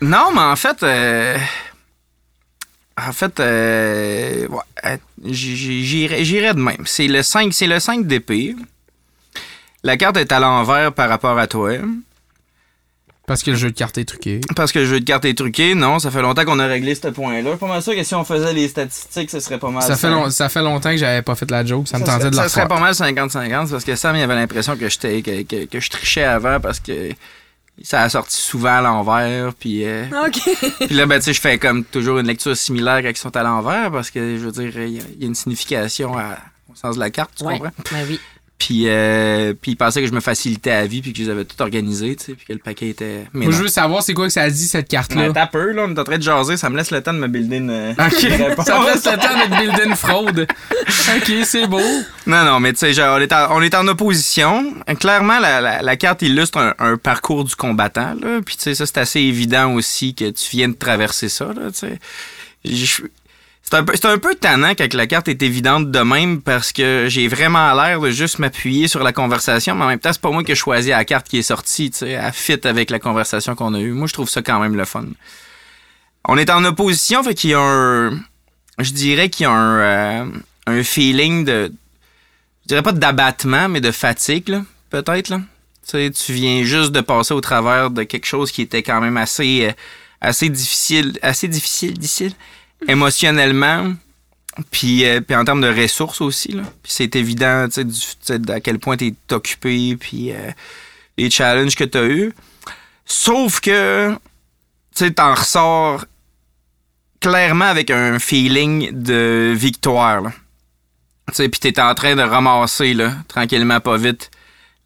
Non, mais en fait, euh, en fait, euh, ouais, euh, j- j- j'irais j'irais de même. C'est le 5, c'est le 5 d'épée. La carte est à l'envers par rapport à toi. Parce que le jeu de cartes est truqué. Parce que le jeu de cartes est truqué, non, ça fait longtemps qu'on a réglé ce point-là. Je suis pas mal sûr que si on faisait les statistiques, ce serait pas mal. Ça fait, long- ça fait longtemps que j'avais pas fait la joke. Ça me tentait serait- de la Ça serait pas mal 50-50 parce que Sam, il avait l'impression que, j'étais- que, que, que je trichais avant parce que ça a sorti souvent à l'envers. Puis, euh, OK. puis là, ben, tu sais, je fais comme toujours une lecture similaire quand ils sont à l'envers parce que, je veux dire, il y, a- il y a une signification à- au sens de la carte, tu Ouais. comprends? Ben oui. Puis, euh, puis ils pensaient que je me facilitais la vie puis que je les avais tout organisé, tu sais, puis que le paquet était. Mais Moi, je veux savoir c'est quoi que ça dit, cette carte-là? Mais t'as peur, là, on est en train de jaser, ça me laisse le temps de me builder une. Ok, une réponse. ça te laisse le temps de builder une fraude. Ok, c'est beau. Non, non, mais tu sais, genre, on est, en, on est en opposition. Clairement, la, la- la carte illustre un, un parcours du combattant, là. Puis, tu sais, ça, c'est assez évident aussi que tu viens de traverser ça, là, tu sais. Je- C'est un, peu- c'est un tannant quand la carte est évidente de même parce que j'ai vraiment l'air de juste m'appuyer sur la conversation, mais en même temps, c'est pas moi qui ai choisi la carte qui est sortie, tu sais, elle fit avec la conversation qu'on a eue. Moi, je trouve ça quand même le fun. On est en opposition, fait qu'il y a un... Je dirais qu'il y a un, euh, feeling de je dirais pas d'abattement, mais de fatigue, peut-être. Là. Tu viens juste de passer au travers de quelque chose qui était quand même assez, euh, assez difficile, assez difficile, difficile, émotionnellement, puis, euh, puis en termes de ressources aussi. Là. C'est évident, tu sais, tu à quel point tu es occupé, puis euh, les challenges que tu as eus. Sauf que, tu t'en ressors clairement avec un feeling de victoire, là. Tu puis t'es en train de ramasser, tranquillement, pas vite,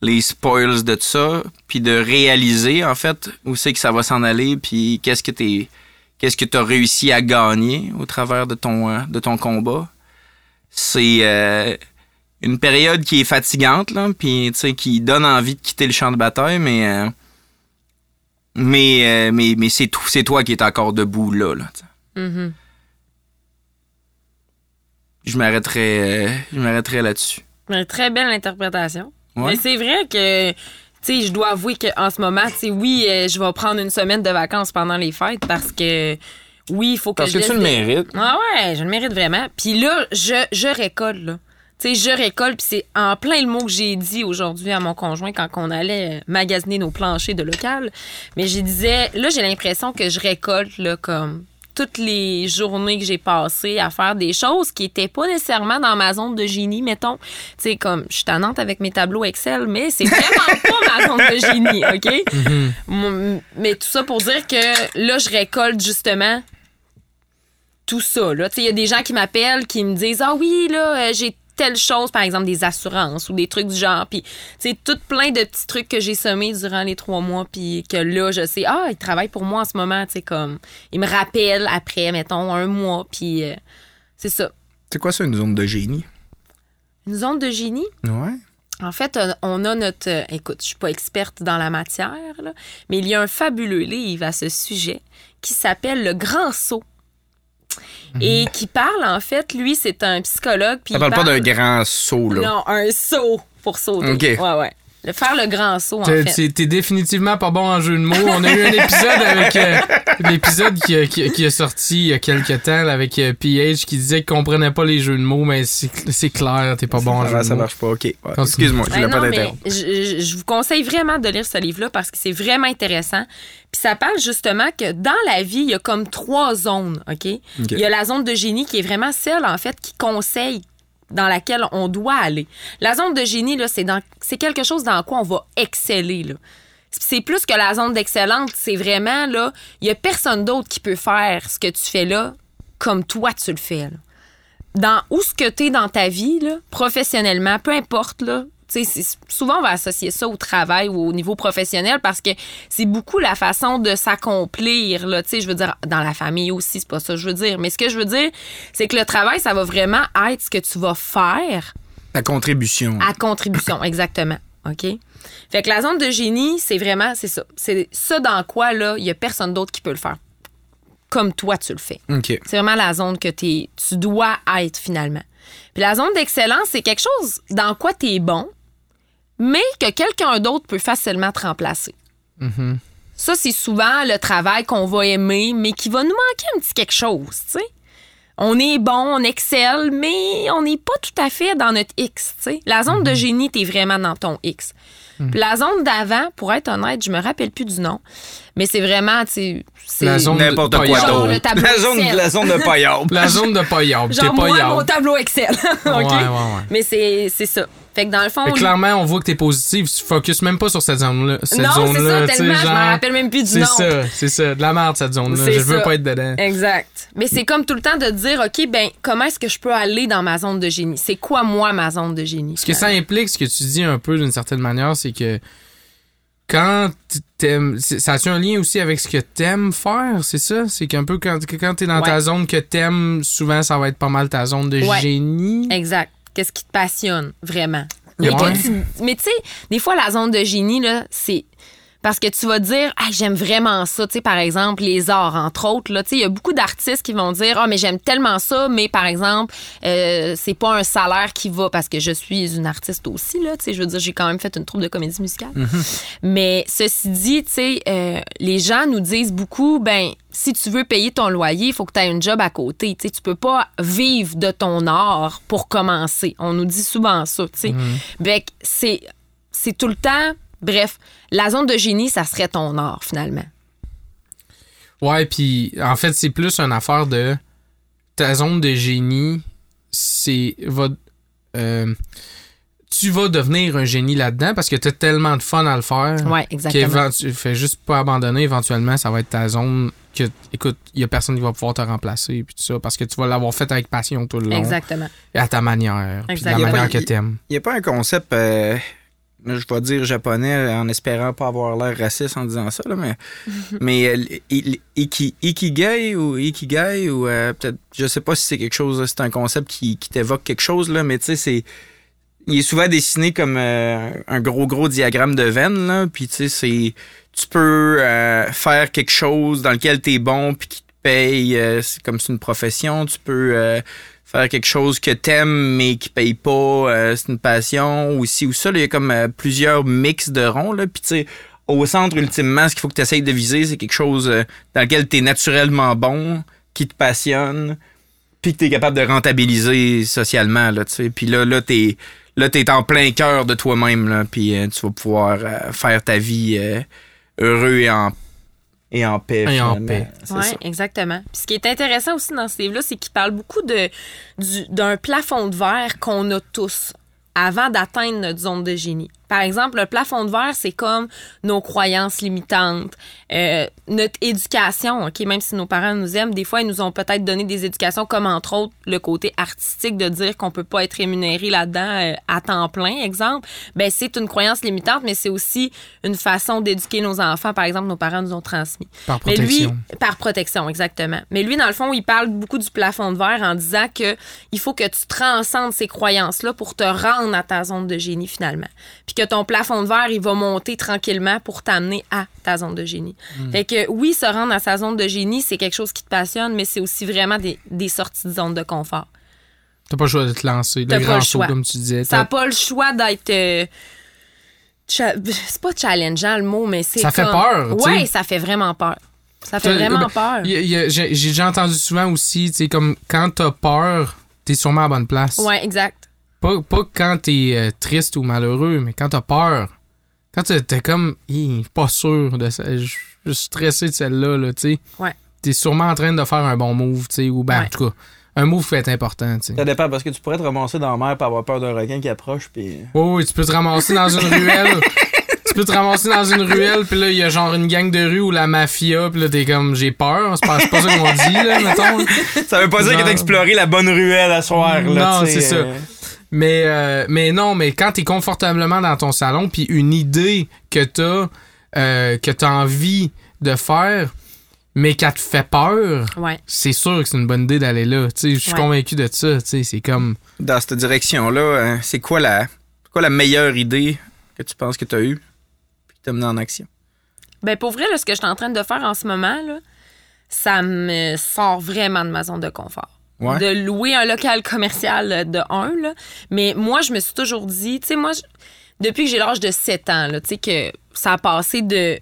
les spoils de tout ça, puis de réaliser, en fait, où c'est que ça va s'en aller, puis qu'est-ce que t'es... Qu'est-ce que t'as réussi à gagner au travers de ton, euh, de ton combat? C'est euh, une période qui est fatigante, là, puis, tu qui donne envie de quitter le champ de bataille, mais... euh, mais, euh, mais, mais c'est, tout- c'est toi qui es encore debout, là, tu. Mhm. Je m'arrêterai, je m'arrêterai là-dessus. Mais Très belle interprétation. Ouais. Mais c'est vrai que, tu sais, je dois avouer qu'en ce moment, tu sais, oui, euh, je vais prendre une semaine de vacances pendant les fêtes parce que, oui, il faut que Parce je que tu le des- mérites. Ah ouais, je le mérite vraiment. Puis là, je, je récolte, là. Tu sais, je récolte, puis c'est en plein le mot que j'ai dit aujourd'hui à mon conjoint quand on allait euh, magasiner nos planchers de local. Mais je disais, là, j'ai l'impression que je récolte, là, comme toutes les journées que j'ai passées à faire des choses qui étaient pas nécessairement dans ma zone de génie, mettons. Tu sais, comme, je suis tannante avec mes tableaux Excel, mais c'est vraiment pas ma zone de génie, OK? Mon- Mais tout ça pour dire que là, je récolte justement tout ça. Là. Tu sais, Il y a des gens qui m'appellent, qui me disent Ah oui, là, euh, j'ai telle chose, par exemple des assurances ou des trucs du genre. Puis, tu sais, tout plein de petits trucs que j'ai sommés durant les trois mois. Puis que là, je sais, ah, ils travaillent pour moi en ce moment. Tu sais, comme, ils me rappellent après, mettons, un mois. Puis, euh, c'est ça. C'est quoi ça, une zone de génie? Une zone de génie? Ouais. En fait, on a notre. euh, écoute, je suis pas experte dans la matière, là, mais il y a un fabuleux livre à ce sujet qui s'appelle Le Grand Saut. Et qui parle, en fait, lui, c'est un psychologue. puis Ça il parle pas d'un grand saut, là. Non, un saut pour sauter. Ok. Ouais, ouais. Le faire le grand saut, en fait. t'es- définitivement pas bon en jeu de mots. On a eu un épisode avec euh, l'épisode qui, a- qui, a- qui a sorti il y a quelques temps là, avec euh, PH qui disait qu'il comprenait pas les jeux de mots, mais c'est c'est clair, t'es pas bon en jeu ça, de ça mots. marche pas, ok. Ouais. Excuse-moi, je voulais pas t'interrompre. je, vous conseille vraiment de lire ce livre-là parce que c'est vraiment intéressant. Puis ça parle justement que dans la vie, il y a comme trois zones, OK? Ok. Il y a la zone de génie qui est vraiment celle, en fait, qui conseille dans laquelle on doit aller. La zone de génie, là, c'est dans c'est quelque chose dans quoi on va exceller. C'est plus que la zone d'excellence, c'est vraiment, là, il y a personne d'autre qui peut faire ce que tu fais là comme toi tu le fais, dans où que tu es dans ta vie, professionnellement, peu importe, là, souvent on va associer ça au travail ou au niveau professionnel parce que c'est beaucoup la façon de s'accomplir, je veux dire, dans la famille aussi, c'est pas ça que je veux dire, mais ce que je veux dire, c'est que le travail, ça va vraiment être ce que tu vas faire Ta contribution. À contribution, exactement. OK? Fait que la zone de génie, c'est vraiment, c'est ça. C'est ça dans quoi, là, il y a personne d'autre qui peut le faire. Comme toi, tu le fais. OK. C'est vraiment la zone que t'es- tu dois être finalement. Puis la zone d'excellence, c'est quelque chose dans quoi tu es bon, mais que quelqu'un d'autre peut facilement te remplacer. Ça, c'est souvent le travail qu'on va aimer, mais qui va nous manquer un petit quelque chose, tu sais. On est bon, on excelle, mais on n'est pas tout à fait dans notre X, tu sais. La zone de génie, t'es vraiment dans ton X. Puis la zone d'avant, pour être honnête, je me rappelle plus du nom, mais c'est vraiment, tu sais, c'est- La zone de N'importe quoi d'autre. tableau La zone, la zone de paillard. La zone de paillard. T'es Genre moi, mon tableau Excel. OK? Ouais, ouais, ouais. Mais c'est c'est ça. Fait que dans le fond. Fait clairement, on voit que t'es positif. Tu focuses même pas sur cette zone-là. Cette non, c'est zone-là, ça, tu sais, tellement, je me rappelle même plus du C'est nom. ça, c'est ça. De la merde, cette zone-là. C'est Je veux ça. pas être dedans. Exact. Mais c'est comme tout le temps de dire, OK, ben, comment est-ce que je peux aller dans ma zone de génie? C'est quoi, moi, ma zone de génie? Ce que ça implique, ce que tu dis un peu d'une certaine manière, c'est que quand t'aimes. Ça a-tu un lien aussi avec ce que t'aimes faire, c'est ça? C'est qu'un peu quand, quand t'es dans ta zone que t'aimes, souvent ça va être pas mal ta zone de Ouais. génie. Exact. Qu'est-ce qui te passionne, vraiment? Ouais. Tu- mais tu sais, des fois, la zone de génie, là, c'est. Parce que tu vas dire, ah, j'aime vraiment ça. Tu sais, par exemple, les arts, entre autres. là. Tu sais, il y a beaucoup d'artistes qui vont dire, ah, mais j'aime tellement ça, mais par exemple, euh, c'est pas un salaire qui va. Parce que je suis une artiste aussi, là. Tu sais, je veux dire, j'ai quand même fait une troupe de comédie musicale. Mais ceci dit, tu sais, euh, les gens nous disent beaucoup, ben, si tu veux payer ton loyer, il faut que tu aies un job à côté. Tu sais, tu peux pas vivre de ton art pour commencer. On nous dit souvent ça, c'est, c'est tout le temps. Bref, la zone de génie, ça serait ton art, finalement. Ouais, puis en fait, c'est plus une affaire de ta zone de génie, c'est va euh, tu vas devenir un génie là-dedans parce que tu as tellement de fun à le faire. Ouais, exactement. Tu fais juste pas abandonner éventuellement, ça va être ta zone que écoute, il y a personne qui va pouvoir te remplacer puis tout ça parce que tu vas l'avoir fait avec passion tout le long Exactement. et à ta manière, puis de la Exactement. manière que pas- t'aimes. Il n'y a pas un concept, euh, je vais dire japonais en espérant pas avoir l'air raciste en disant ça, là, mais, mais euh, iki- ikigai ou ikigai ou euh, peut-être, je sais pas si c'est quelque chose, c'est un concept qui, qui t'évoque quelque chose, là, mais tu sais, c'est. Il est souvent dessiné comme euh, un gros, gros diagramme de veine, là, puis tu sais, c'est. Tu peux faire quelque chose dans lequel tu es bon puis qui te paye, c'est comme c'est une profession, tu peux. Faire quelque chose que t'aimes mais qui paye pas, euh, c'est une passion ou ci ou ça. Il y a comme euh, plusieurs mix de ronds. Là. Puis tu sais, au centre, ultimement, ce qu'il faut que tu essayes de viser, c'est quelque chose euh, dans lequel tu es naturellement bon, qui te passionne, puis que tu es capable de rentabiliser socialement. Là, puis là, là, tu là, t'es en plein cœur de toi-même, là, puis tu vas pouvoir faire ta vie heureux et en, et en paix. Et en paix. C'est Oui, exactement. Puis ce qui est intéressant aussi dans ce livre-là, c'est qu'il parle beaucoup de, du- d'un plafond de verre qu'on a tous avant d'atteindre notre zone de génie. Par exemple, le plafond de verre, c'est comme nos croyances limitantes, euh, notre éducation, OK? Même si nos parents nous aiment, des fois, ils nous ont peut-être donné des éducations comme, entre autres, le côté artistique de dire qu'on peut pas être rémunéré là-dedans euh, à temps plein, exemple. Ben, c'est une croyance limitante, mais c'est aussi une façon d'éduquer nos enfants, par exemple, nos parents nous ont transmis. Par Mais lui, protection. par protection, exactement. Mais lui, dans le fond, il parle beaucoup du plafond de verre en disant que il faut que tu transcendes ces croyances-là pour te rendre à ta zone de génie finalement. Puis que ton plafond de verre, il va monter tranquillement pour t'amener à ta zone de génie. Hmm. Fait que oui, se rendre à sa zone de génie, c'est quelque chose qui te passionne, mais c'est aussi vraiment des, des sorties de zone de confort. T'as pas le choix de te lancer. Pas grand le saut, comme tu disais. T'as- pas le choix d'être. euh, c'est pas challengeant le mot, mais c'est. Ça fait peur. Ouais, ça fait vraiment peur. Ça fait vraiment ben, peur. J'ai j'ai déjà entendu souvent aussi, tu sais, comme quand t'as peur, t'es sûrement à la bonne place. Ouais, exact. Pas, pas quand t'es euh, triste ou malheureux, mais quand t'as peur. Quand t'es comme, pas sûr de ça, je suis stressé de celle-là, là, tu sais. Ouais. T'es sûrement en train de faire un bon move, tu sais, ou ben, Ouais. en tout cas, un move peut être important, tu sais. Ça dépend parce que tu pourrais te ramasser dans la mer pour avoir peur d'un requin qui approche. Puis... Oui, oui, tu peux te ramasser dans une ruelle. Tu peux te ramasser dans une ruelle, puis là, il y a genre une gang de rue ou la mafia, puis là, t'es comme, j'ai peur. C'est pas, pas ça qu'on dit, là, mettons. Ça veut pas dire que t'as exploré la bonne ruelle à soir. Là, Non, c'est ça. Mais, euh, mais non, mais quand t'es confortablement dans ton salon, puis une idée que t'as, euh, que t'as envie de faire, mais qu'elle te fait peur, Ouais. c'est sûr que c'est une bonne idée d'aller là. Tu Je suis Ouais. convaincu de ça. tu C'est comme. Dans cette direction-là, euh, c'est quoi la, quoi la meilleure idée que tu penses que tu as eue puis qui t'a mené en action? Ben pour vrai, là, ce que je suis en train de faire en ce moment, là, ça me sort vraiment de ma zone de confort. Ouais. De louer un local commercial euh, de un, là. Mais moi, je me suis toujours dit, tu sais, moi, je- depuis que j'ai l'âge de 7 ans, tu sais, que ça a passé de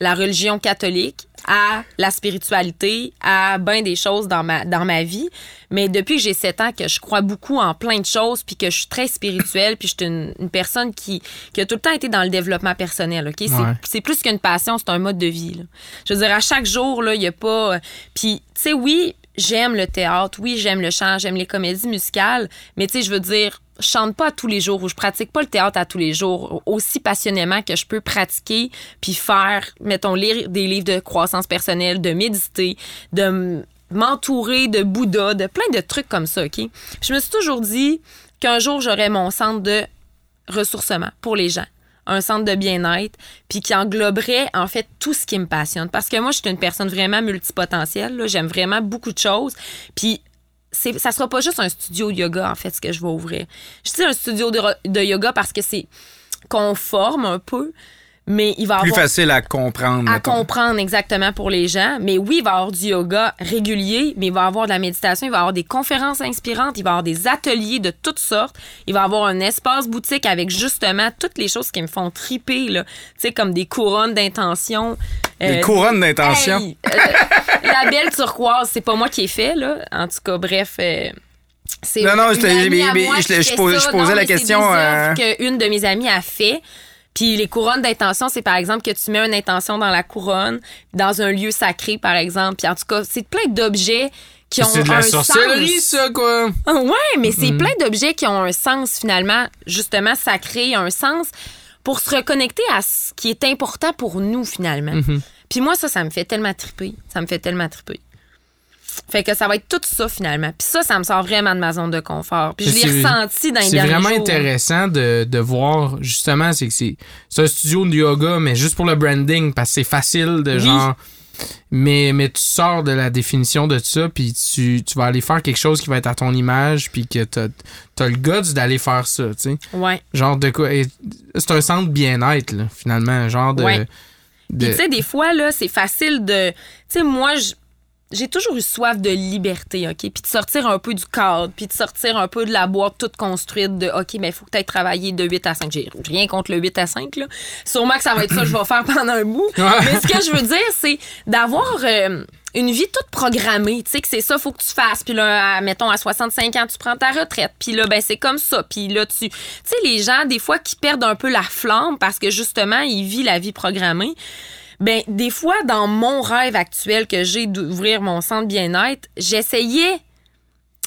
la religion catholique à la spiritualité, à bien des choses dans ma, dans ma vie. Mais depuis que j'ai 7 ans, que je crois beaucoup en plein de choses, puis que je suis très spirituelle, puis je suis une, une personne qui, qui a tout le temps été dans le développement personnel, OK? C'est- Ouais. Plus qu'une passion, c'est un mode de vie, là. Je veux dire, à chaque jour, il n'y a pas... euh, Puis, tu sais, oui, j'aime le théâtre, oui, j'aime le chant, j'aime les comédies musicales, mais tu sais, je veux dire, je chante pas tous les jours ou je pratique pas le théâtre à tous les jours aussi passionnément que je peux pratiquer puis faire, mettons, lire des livres de croissance personnelle, de méditer, de m'entourer de Bouddha, de plein de trucs comme ça, OK? Je me suis toujours dit qu'un jour, j'aurais mon centre de ressourcement pour les gens un centre de bien-être, puis qui engloberait en fait tout ce qui me passionne. Parce que moi, je suis une personne vraiment multipotentielle. J'aime vraiment beaucoup de choses. Puis ça sera pas juste un studio de yoga, en fait, ce que je vais ouvrir. Je dis un studio de yoga parce que c'est conforme un peu, mais il va Plus avoir facile à comprendre. à mettons. comprendre exactement pour les gens. Mais oui, il va y avoir du yoga régulier, mais il va y avoir de la méditation, il va y avoir des conférences inspirantes, il va y avoir des ateliers de toutes sortes, il va y avoir un espace boutique avec justement toutes les choses qui me font triper, là. Tu sais, comme des couronnes d'intention. Des Euh, couronnes d'intention. Hey, euh, la belle turquoise, c'est pas moi qui ai fait, là. En tout cas, bref. euh, c'est Non, non, une amie mais- mais je- je je posais la c'est question, des œuvres euh, qu'une de mes amies a fait. Puis les couronnes d'intention, c'est par exemple que tu mets une intention dans la couronne, dans un lieu sacré, par exemple. Puis en tout cas, c'est plein d'objets qui ont C'est de un la sorcellerie, sens. ça, quoi. Ouais, mais c'est Mhm. plein d'objets qui ont un sens finalement, justement sacré, un sens pour se reconnecter à ce qui est important pour nous finalement. Mhm. Puis moi, ça, ça me fait tellement triper. Ça me fait tellement triper. Fait que ça va être tout ça finalement. Puis ça, ça me sort vraiment de ma zone de confort. Puis je l'ai ressenti dans les C'est vraiment intéressant de, de voir, justement, c'est que c'est c'est un studio de yoga, mais juste pour le branding, parce que c'est facile de Oui. genre. Mais, mais tu sors de la définition de ça, puis tu, tu vas aller faire quelque chose qui va être à ton image, puis que t'as as le guts d'aller faire ça, tu sais. Ouais. Genre de quoi. C'est un centre bien-être, là, finalement. Genre de. Ouais. de- tu sais, des fois, là, c'est facile de. Tu sais, moi, je- j'ai toujours eu soif de liberté, OK? Puis de sortir un peu du cadre, puis de sortir un peu de la boîte toute construite de OK, mais il faut peut-être travailler de 8 à 5. J'ai rien contre le 8 à 5, là. Sûrement que ça va être ça que je vais faire pendant un bout. Mais ce que je veux dire, c'est d'avoir. euh, une vie toute programmée, tu sais que c'est ça, faut que tu fasses. Puis là, mettons, à 65 ans, tu prends ta retraite. Puis là, ben c'est comme ça. Puis là, tu... Tu sais, les gens, des fois, qui perdent un peu la flamme parce que, justement, ils vivent la vie programmée. Ben, des fois, dans mon rêve actuel que j'ai d'ouvrir mon centre bien-être, j'essayais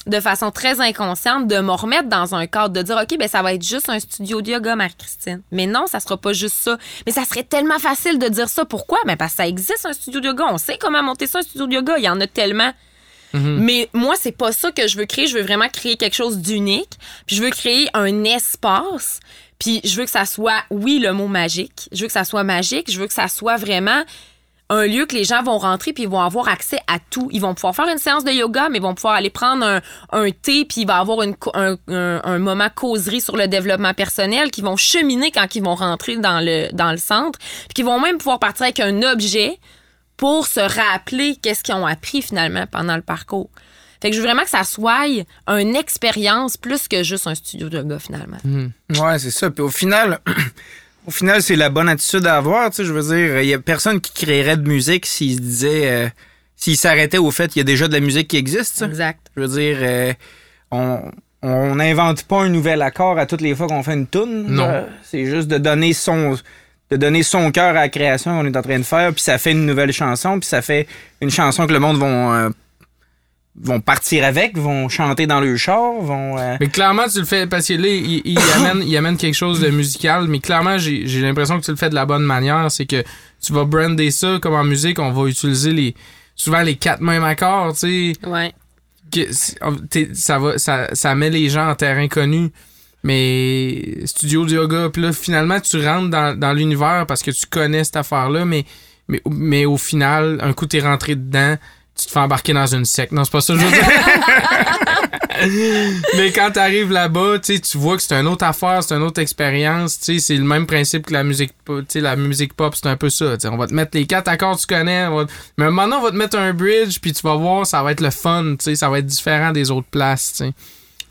de façon très inconsciente de me remettre dans un cadre, de dire, OK, ben ça va être juste un studio de yoga, Marie-Christine. Mais non, ça sera pas juste ça. Mais ça serait tellement facile de dire ça. Pourquoi? Ben parce que ça existe, un studio de yoga. On sait comment monter ça, un studio de yoga. Il y en a tellement. Mais moi, c'est pas ça que je veux créer. Je veux vraiment créer quelque chose d'unique. Puis je veux créer un espace. Puis je veux que ça soit, oui, le mot magique. Je veux que ça soit magique. Je veux que ça soit vraiment un lieu que les gens vont rentrer puis ils vont avoir accès à tout. Ils vont pouvoir faire une séance de yoga, mais ils vont pouvoir aller prendre un, thé puis il va avoir un, un- un moment causerie sur le développement personnel qui vont cheminer quand ils vont rentrer dans le, dans le centre. Puis qu'ils vont même pouvoir partir avec un objet pour se rappeler qu'est-ce qu'ils ont appris finalement pendant le parcours. Fait que je veux vraiment que ça soit une expérience plus que juste un studio de yoga finalement. Ouais, c'est ça. Puis au final, au final, c'est la bonne attitude à avoir. Tu sais, je veux dire, il y a personne qui créerait de musique s'il se disait, euh, s'il s'arrêtait au fait qu'il y a déjà de la musique qui existe. Exact. Je veux dire, euh, on on n'invente pas un nouvel accord à toutes les fois qu'on fait une tune. Non. là. C'est juste de donner son de donner son cœur à la création qu'on est en train de faire, puis ça fait une nouvelle chanson, puis ça fait une chanson que le monde vont euh, vont partir avec, vont chanter dans le char, vont euh, Mais clairement, tu le fais parce que là, il, il amène, il amène quelque chose de musical, mais clairement, j'ai j'ai l'impression que tu le fais de la bonne manière. C'est que tu vas brander ça comme en musique, on va utiliser les souvent les quatre mêmes accords, tu sais. Ouais. que ça va ça, ça met les gens en terrain connu mais studio de yoga puis là finalement tu rentres dans, dans l'univers parce que tu connais cette affaire là mais mais, mais au final, un coup t'es rentré dedans, tu te fais embarquer dans une secte. Non, c'est pas ça que je veux dire. mais quand t'arrives là-bas, tu vois que c'est une autre affaire, c'est une autre expérience. C'est le même principe que la musique pop. La musique pop, c'est un peu ça. on va te mettre les quatre accords que tu connais. on va- Mais maintenant, on va te mettre un bridge, puis tu vas voir, ça va être le fun. Ça va être différent des autres places.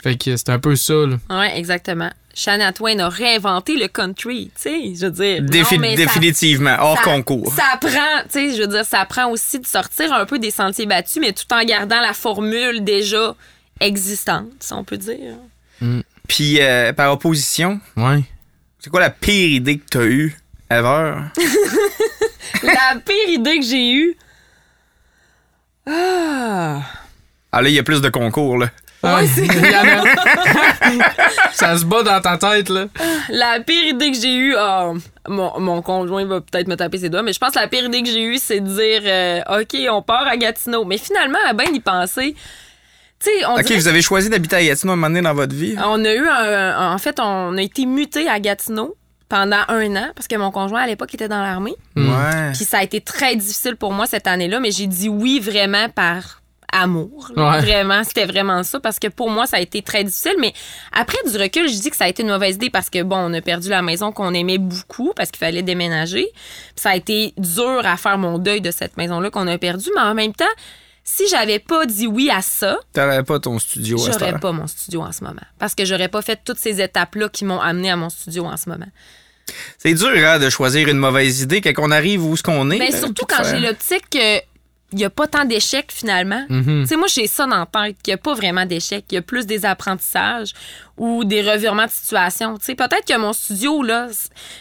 Fait que c'est un peu ça. Là. Ouais, exactement. Shania Twain a réinventé le country, tu sais, je veux dire. Défi- Non, mais ça- définitivement, hors ça- concours. Ça prend, tu sais, je veux dire, ça prend aussi de sortir un peu des sentiers battus, mais tout en gardant la formule déjà existante, si on peut dire. Puis, euh, par opposition, Ouais. c'est quoi la pire idée que t'as eue ever? la pire idée que j'ai eue. Ah. Ah là, il y a plus de concours, là. Ouais, ça se bat dans ta tête, là. La pire idée que j'ai eue, ah, mon, mon conjoint va peut-être me taper ses doigts, mais je pense que la pire idée que j'ai eue, c'est de dire euh, OK, on part à Gatineau. Mais finalement, à bien y penser, tu sais, on OK, vous avez choisi d'habiter à Gatineau à un moment donné dans votre vie? On a eu un, en fait, on a été muté à Gatineau pendant un an parce que mon conjoint à l'époque était dans l'armée. Ouais. Puis ça a été très difficile pour moi cette année-là, mais j'ai dit oui vraiment par amour. là. Ouais. Vraiment, c'était vraiment ça parce que pour moi ça a été très difficile. Mais après du recul, je dis que ça a été une mauvaise idée parce que bon, on a perdu la maison qu'on aimait beaucoup parce qu'il fallait déménager. Puis ça a été dur à faire mon deuil de cette maison-là qu'on a perdue, mais en même temps. Si j'avais pas dit oui à ça, T'aurais pas ton studio j'aurais pas mon studio en ce moment. Parce que j'aurais pas fait toutes ces étapes-là qui m'ont amené à mon studio en ce moment. C'est dur, hein, de choisir une mauvaise idée quand on arrive où ce qu'on est. Mais là, surtout puis de quand j'ai l'optique qu'il n'y a pas tant d'échecs finalement. Mhm. Tu sais, moi, j'ai ça dans la tête, qu'il n'y a pas vraiment d'échecs. Il y a plus des apprentissages ou des revirements de situation. Tu sais, peut-être que mon studio, là,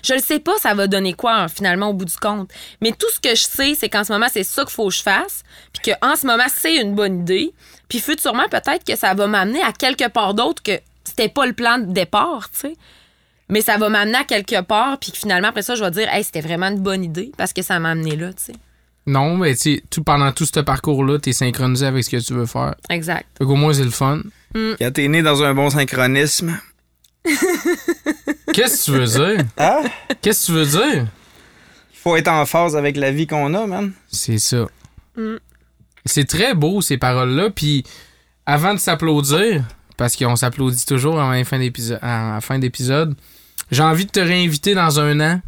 je le sais pas, ça va donner quoi hein, finalement au bout du compte. Mais tout ce que je sais, c'est qu'en ce moment, c'est ça qu'il faut que je fasse. Puis qu'en ce moment, c'est une bonne idée. Puis futurement, peut-être que ça va m'amener à quelque part d'autre que c'était pas le plan de départ, tu sais. Mais ça va m'amener à quelque part, puis que finalement, après ça, je vais dire, hey, c'était vraiment une bonne idée parce que ça m'a amené là, tu sais. Non, mais tu sais, tout, pendant tout ce parcours-là, t'es synchronisé avec ce que tu veux faire. Exact. Fait qu'au moins, c'est le fun. Quand t'es né dans un bon synchronisme. Qu'est-ce que tu veux dire? Ah? Qu'est-ce que tu veux dire? Faut être en phase avec la vie qu'on a, man. C'est ça. Mm. C'est très beau, ces paroles-là. Puis, avant de s'applaudir, parce qu'on s'applaudit toujours à la fin d'épisode, j'ai envie de te réinviter dans un an.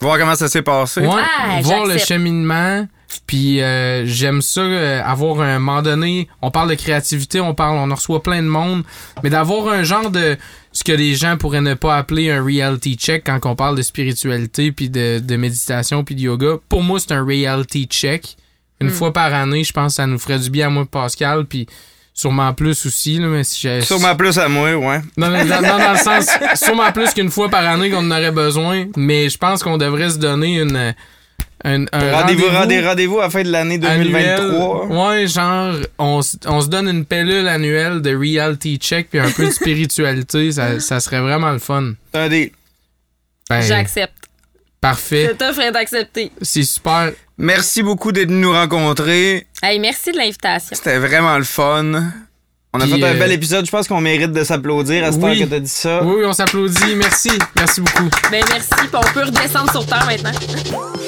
Voir comment ça s'est passé. Ouais, Ah, voir le cheminement. Puis euh, j'aime ça, euh, avoir un moment donné, on parle de créativité, on parle, on en reçoit plein de monde, mais d'avoir un genre de ce que les gens pourraient ne pas appeler un reality check quand on parle de spiritualité, puis de, de méditation, puis de yoga. Pour moi, c'est un reality check. Une fois par année, je pense que ça nous ferait du bien à moi Pascal, puis sûrement plus aussi. Là, mais si j'ai- Sûrement plus à moi, ouais. non, non, non, non, dans le sens, sûrement plus qu'une fois par année qu'on en aurait besoin, mais je pense qu'on devrait se donner une, un, un Rendez-vous, rendez-vous rendez- rendez-vous à la fin de l'année 2023. annuel. Ouais, genre, on, se donne une pellule annuelle de reality check puis un peu de spiritualité, ça, ça serait vraiment le fun. Deal. Ben, J'accepte. Parfait. Cette offre est acceptée. C'est super. Merci beaucoup d'être venu nous rencontrer. Hey, merci de l'invitation. C'était vraiment le fun. On a Puis, fait un euh, bel épisode. Je pense qu'on mérite de s'applaudir à Oui. heure que t'as dit ça. Oui, oui, on s'applaudit. Merci. Merci beaucoup. Ben merci, puis on peut redescendre sur terre maintenant.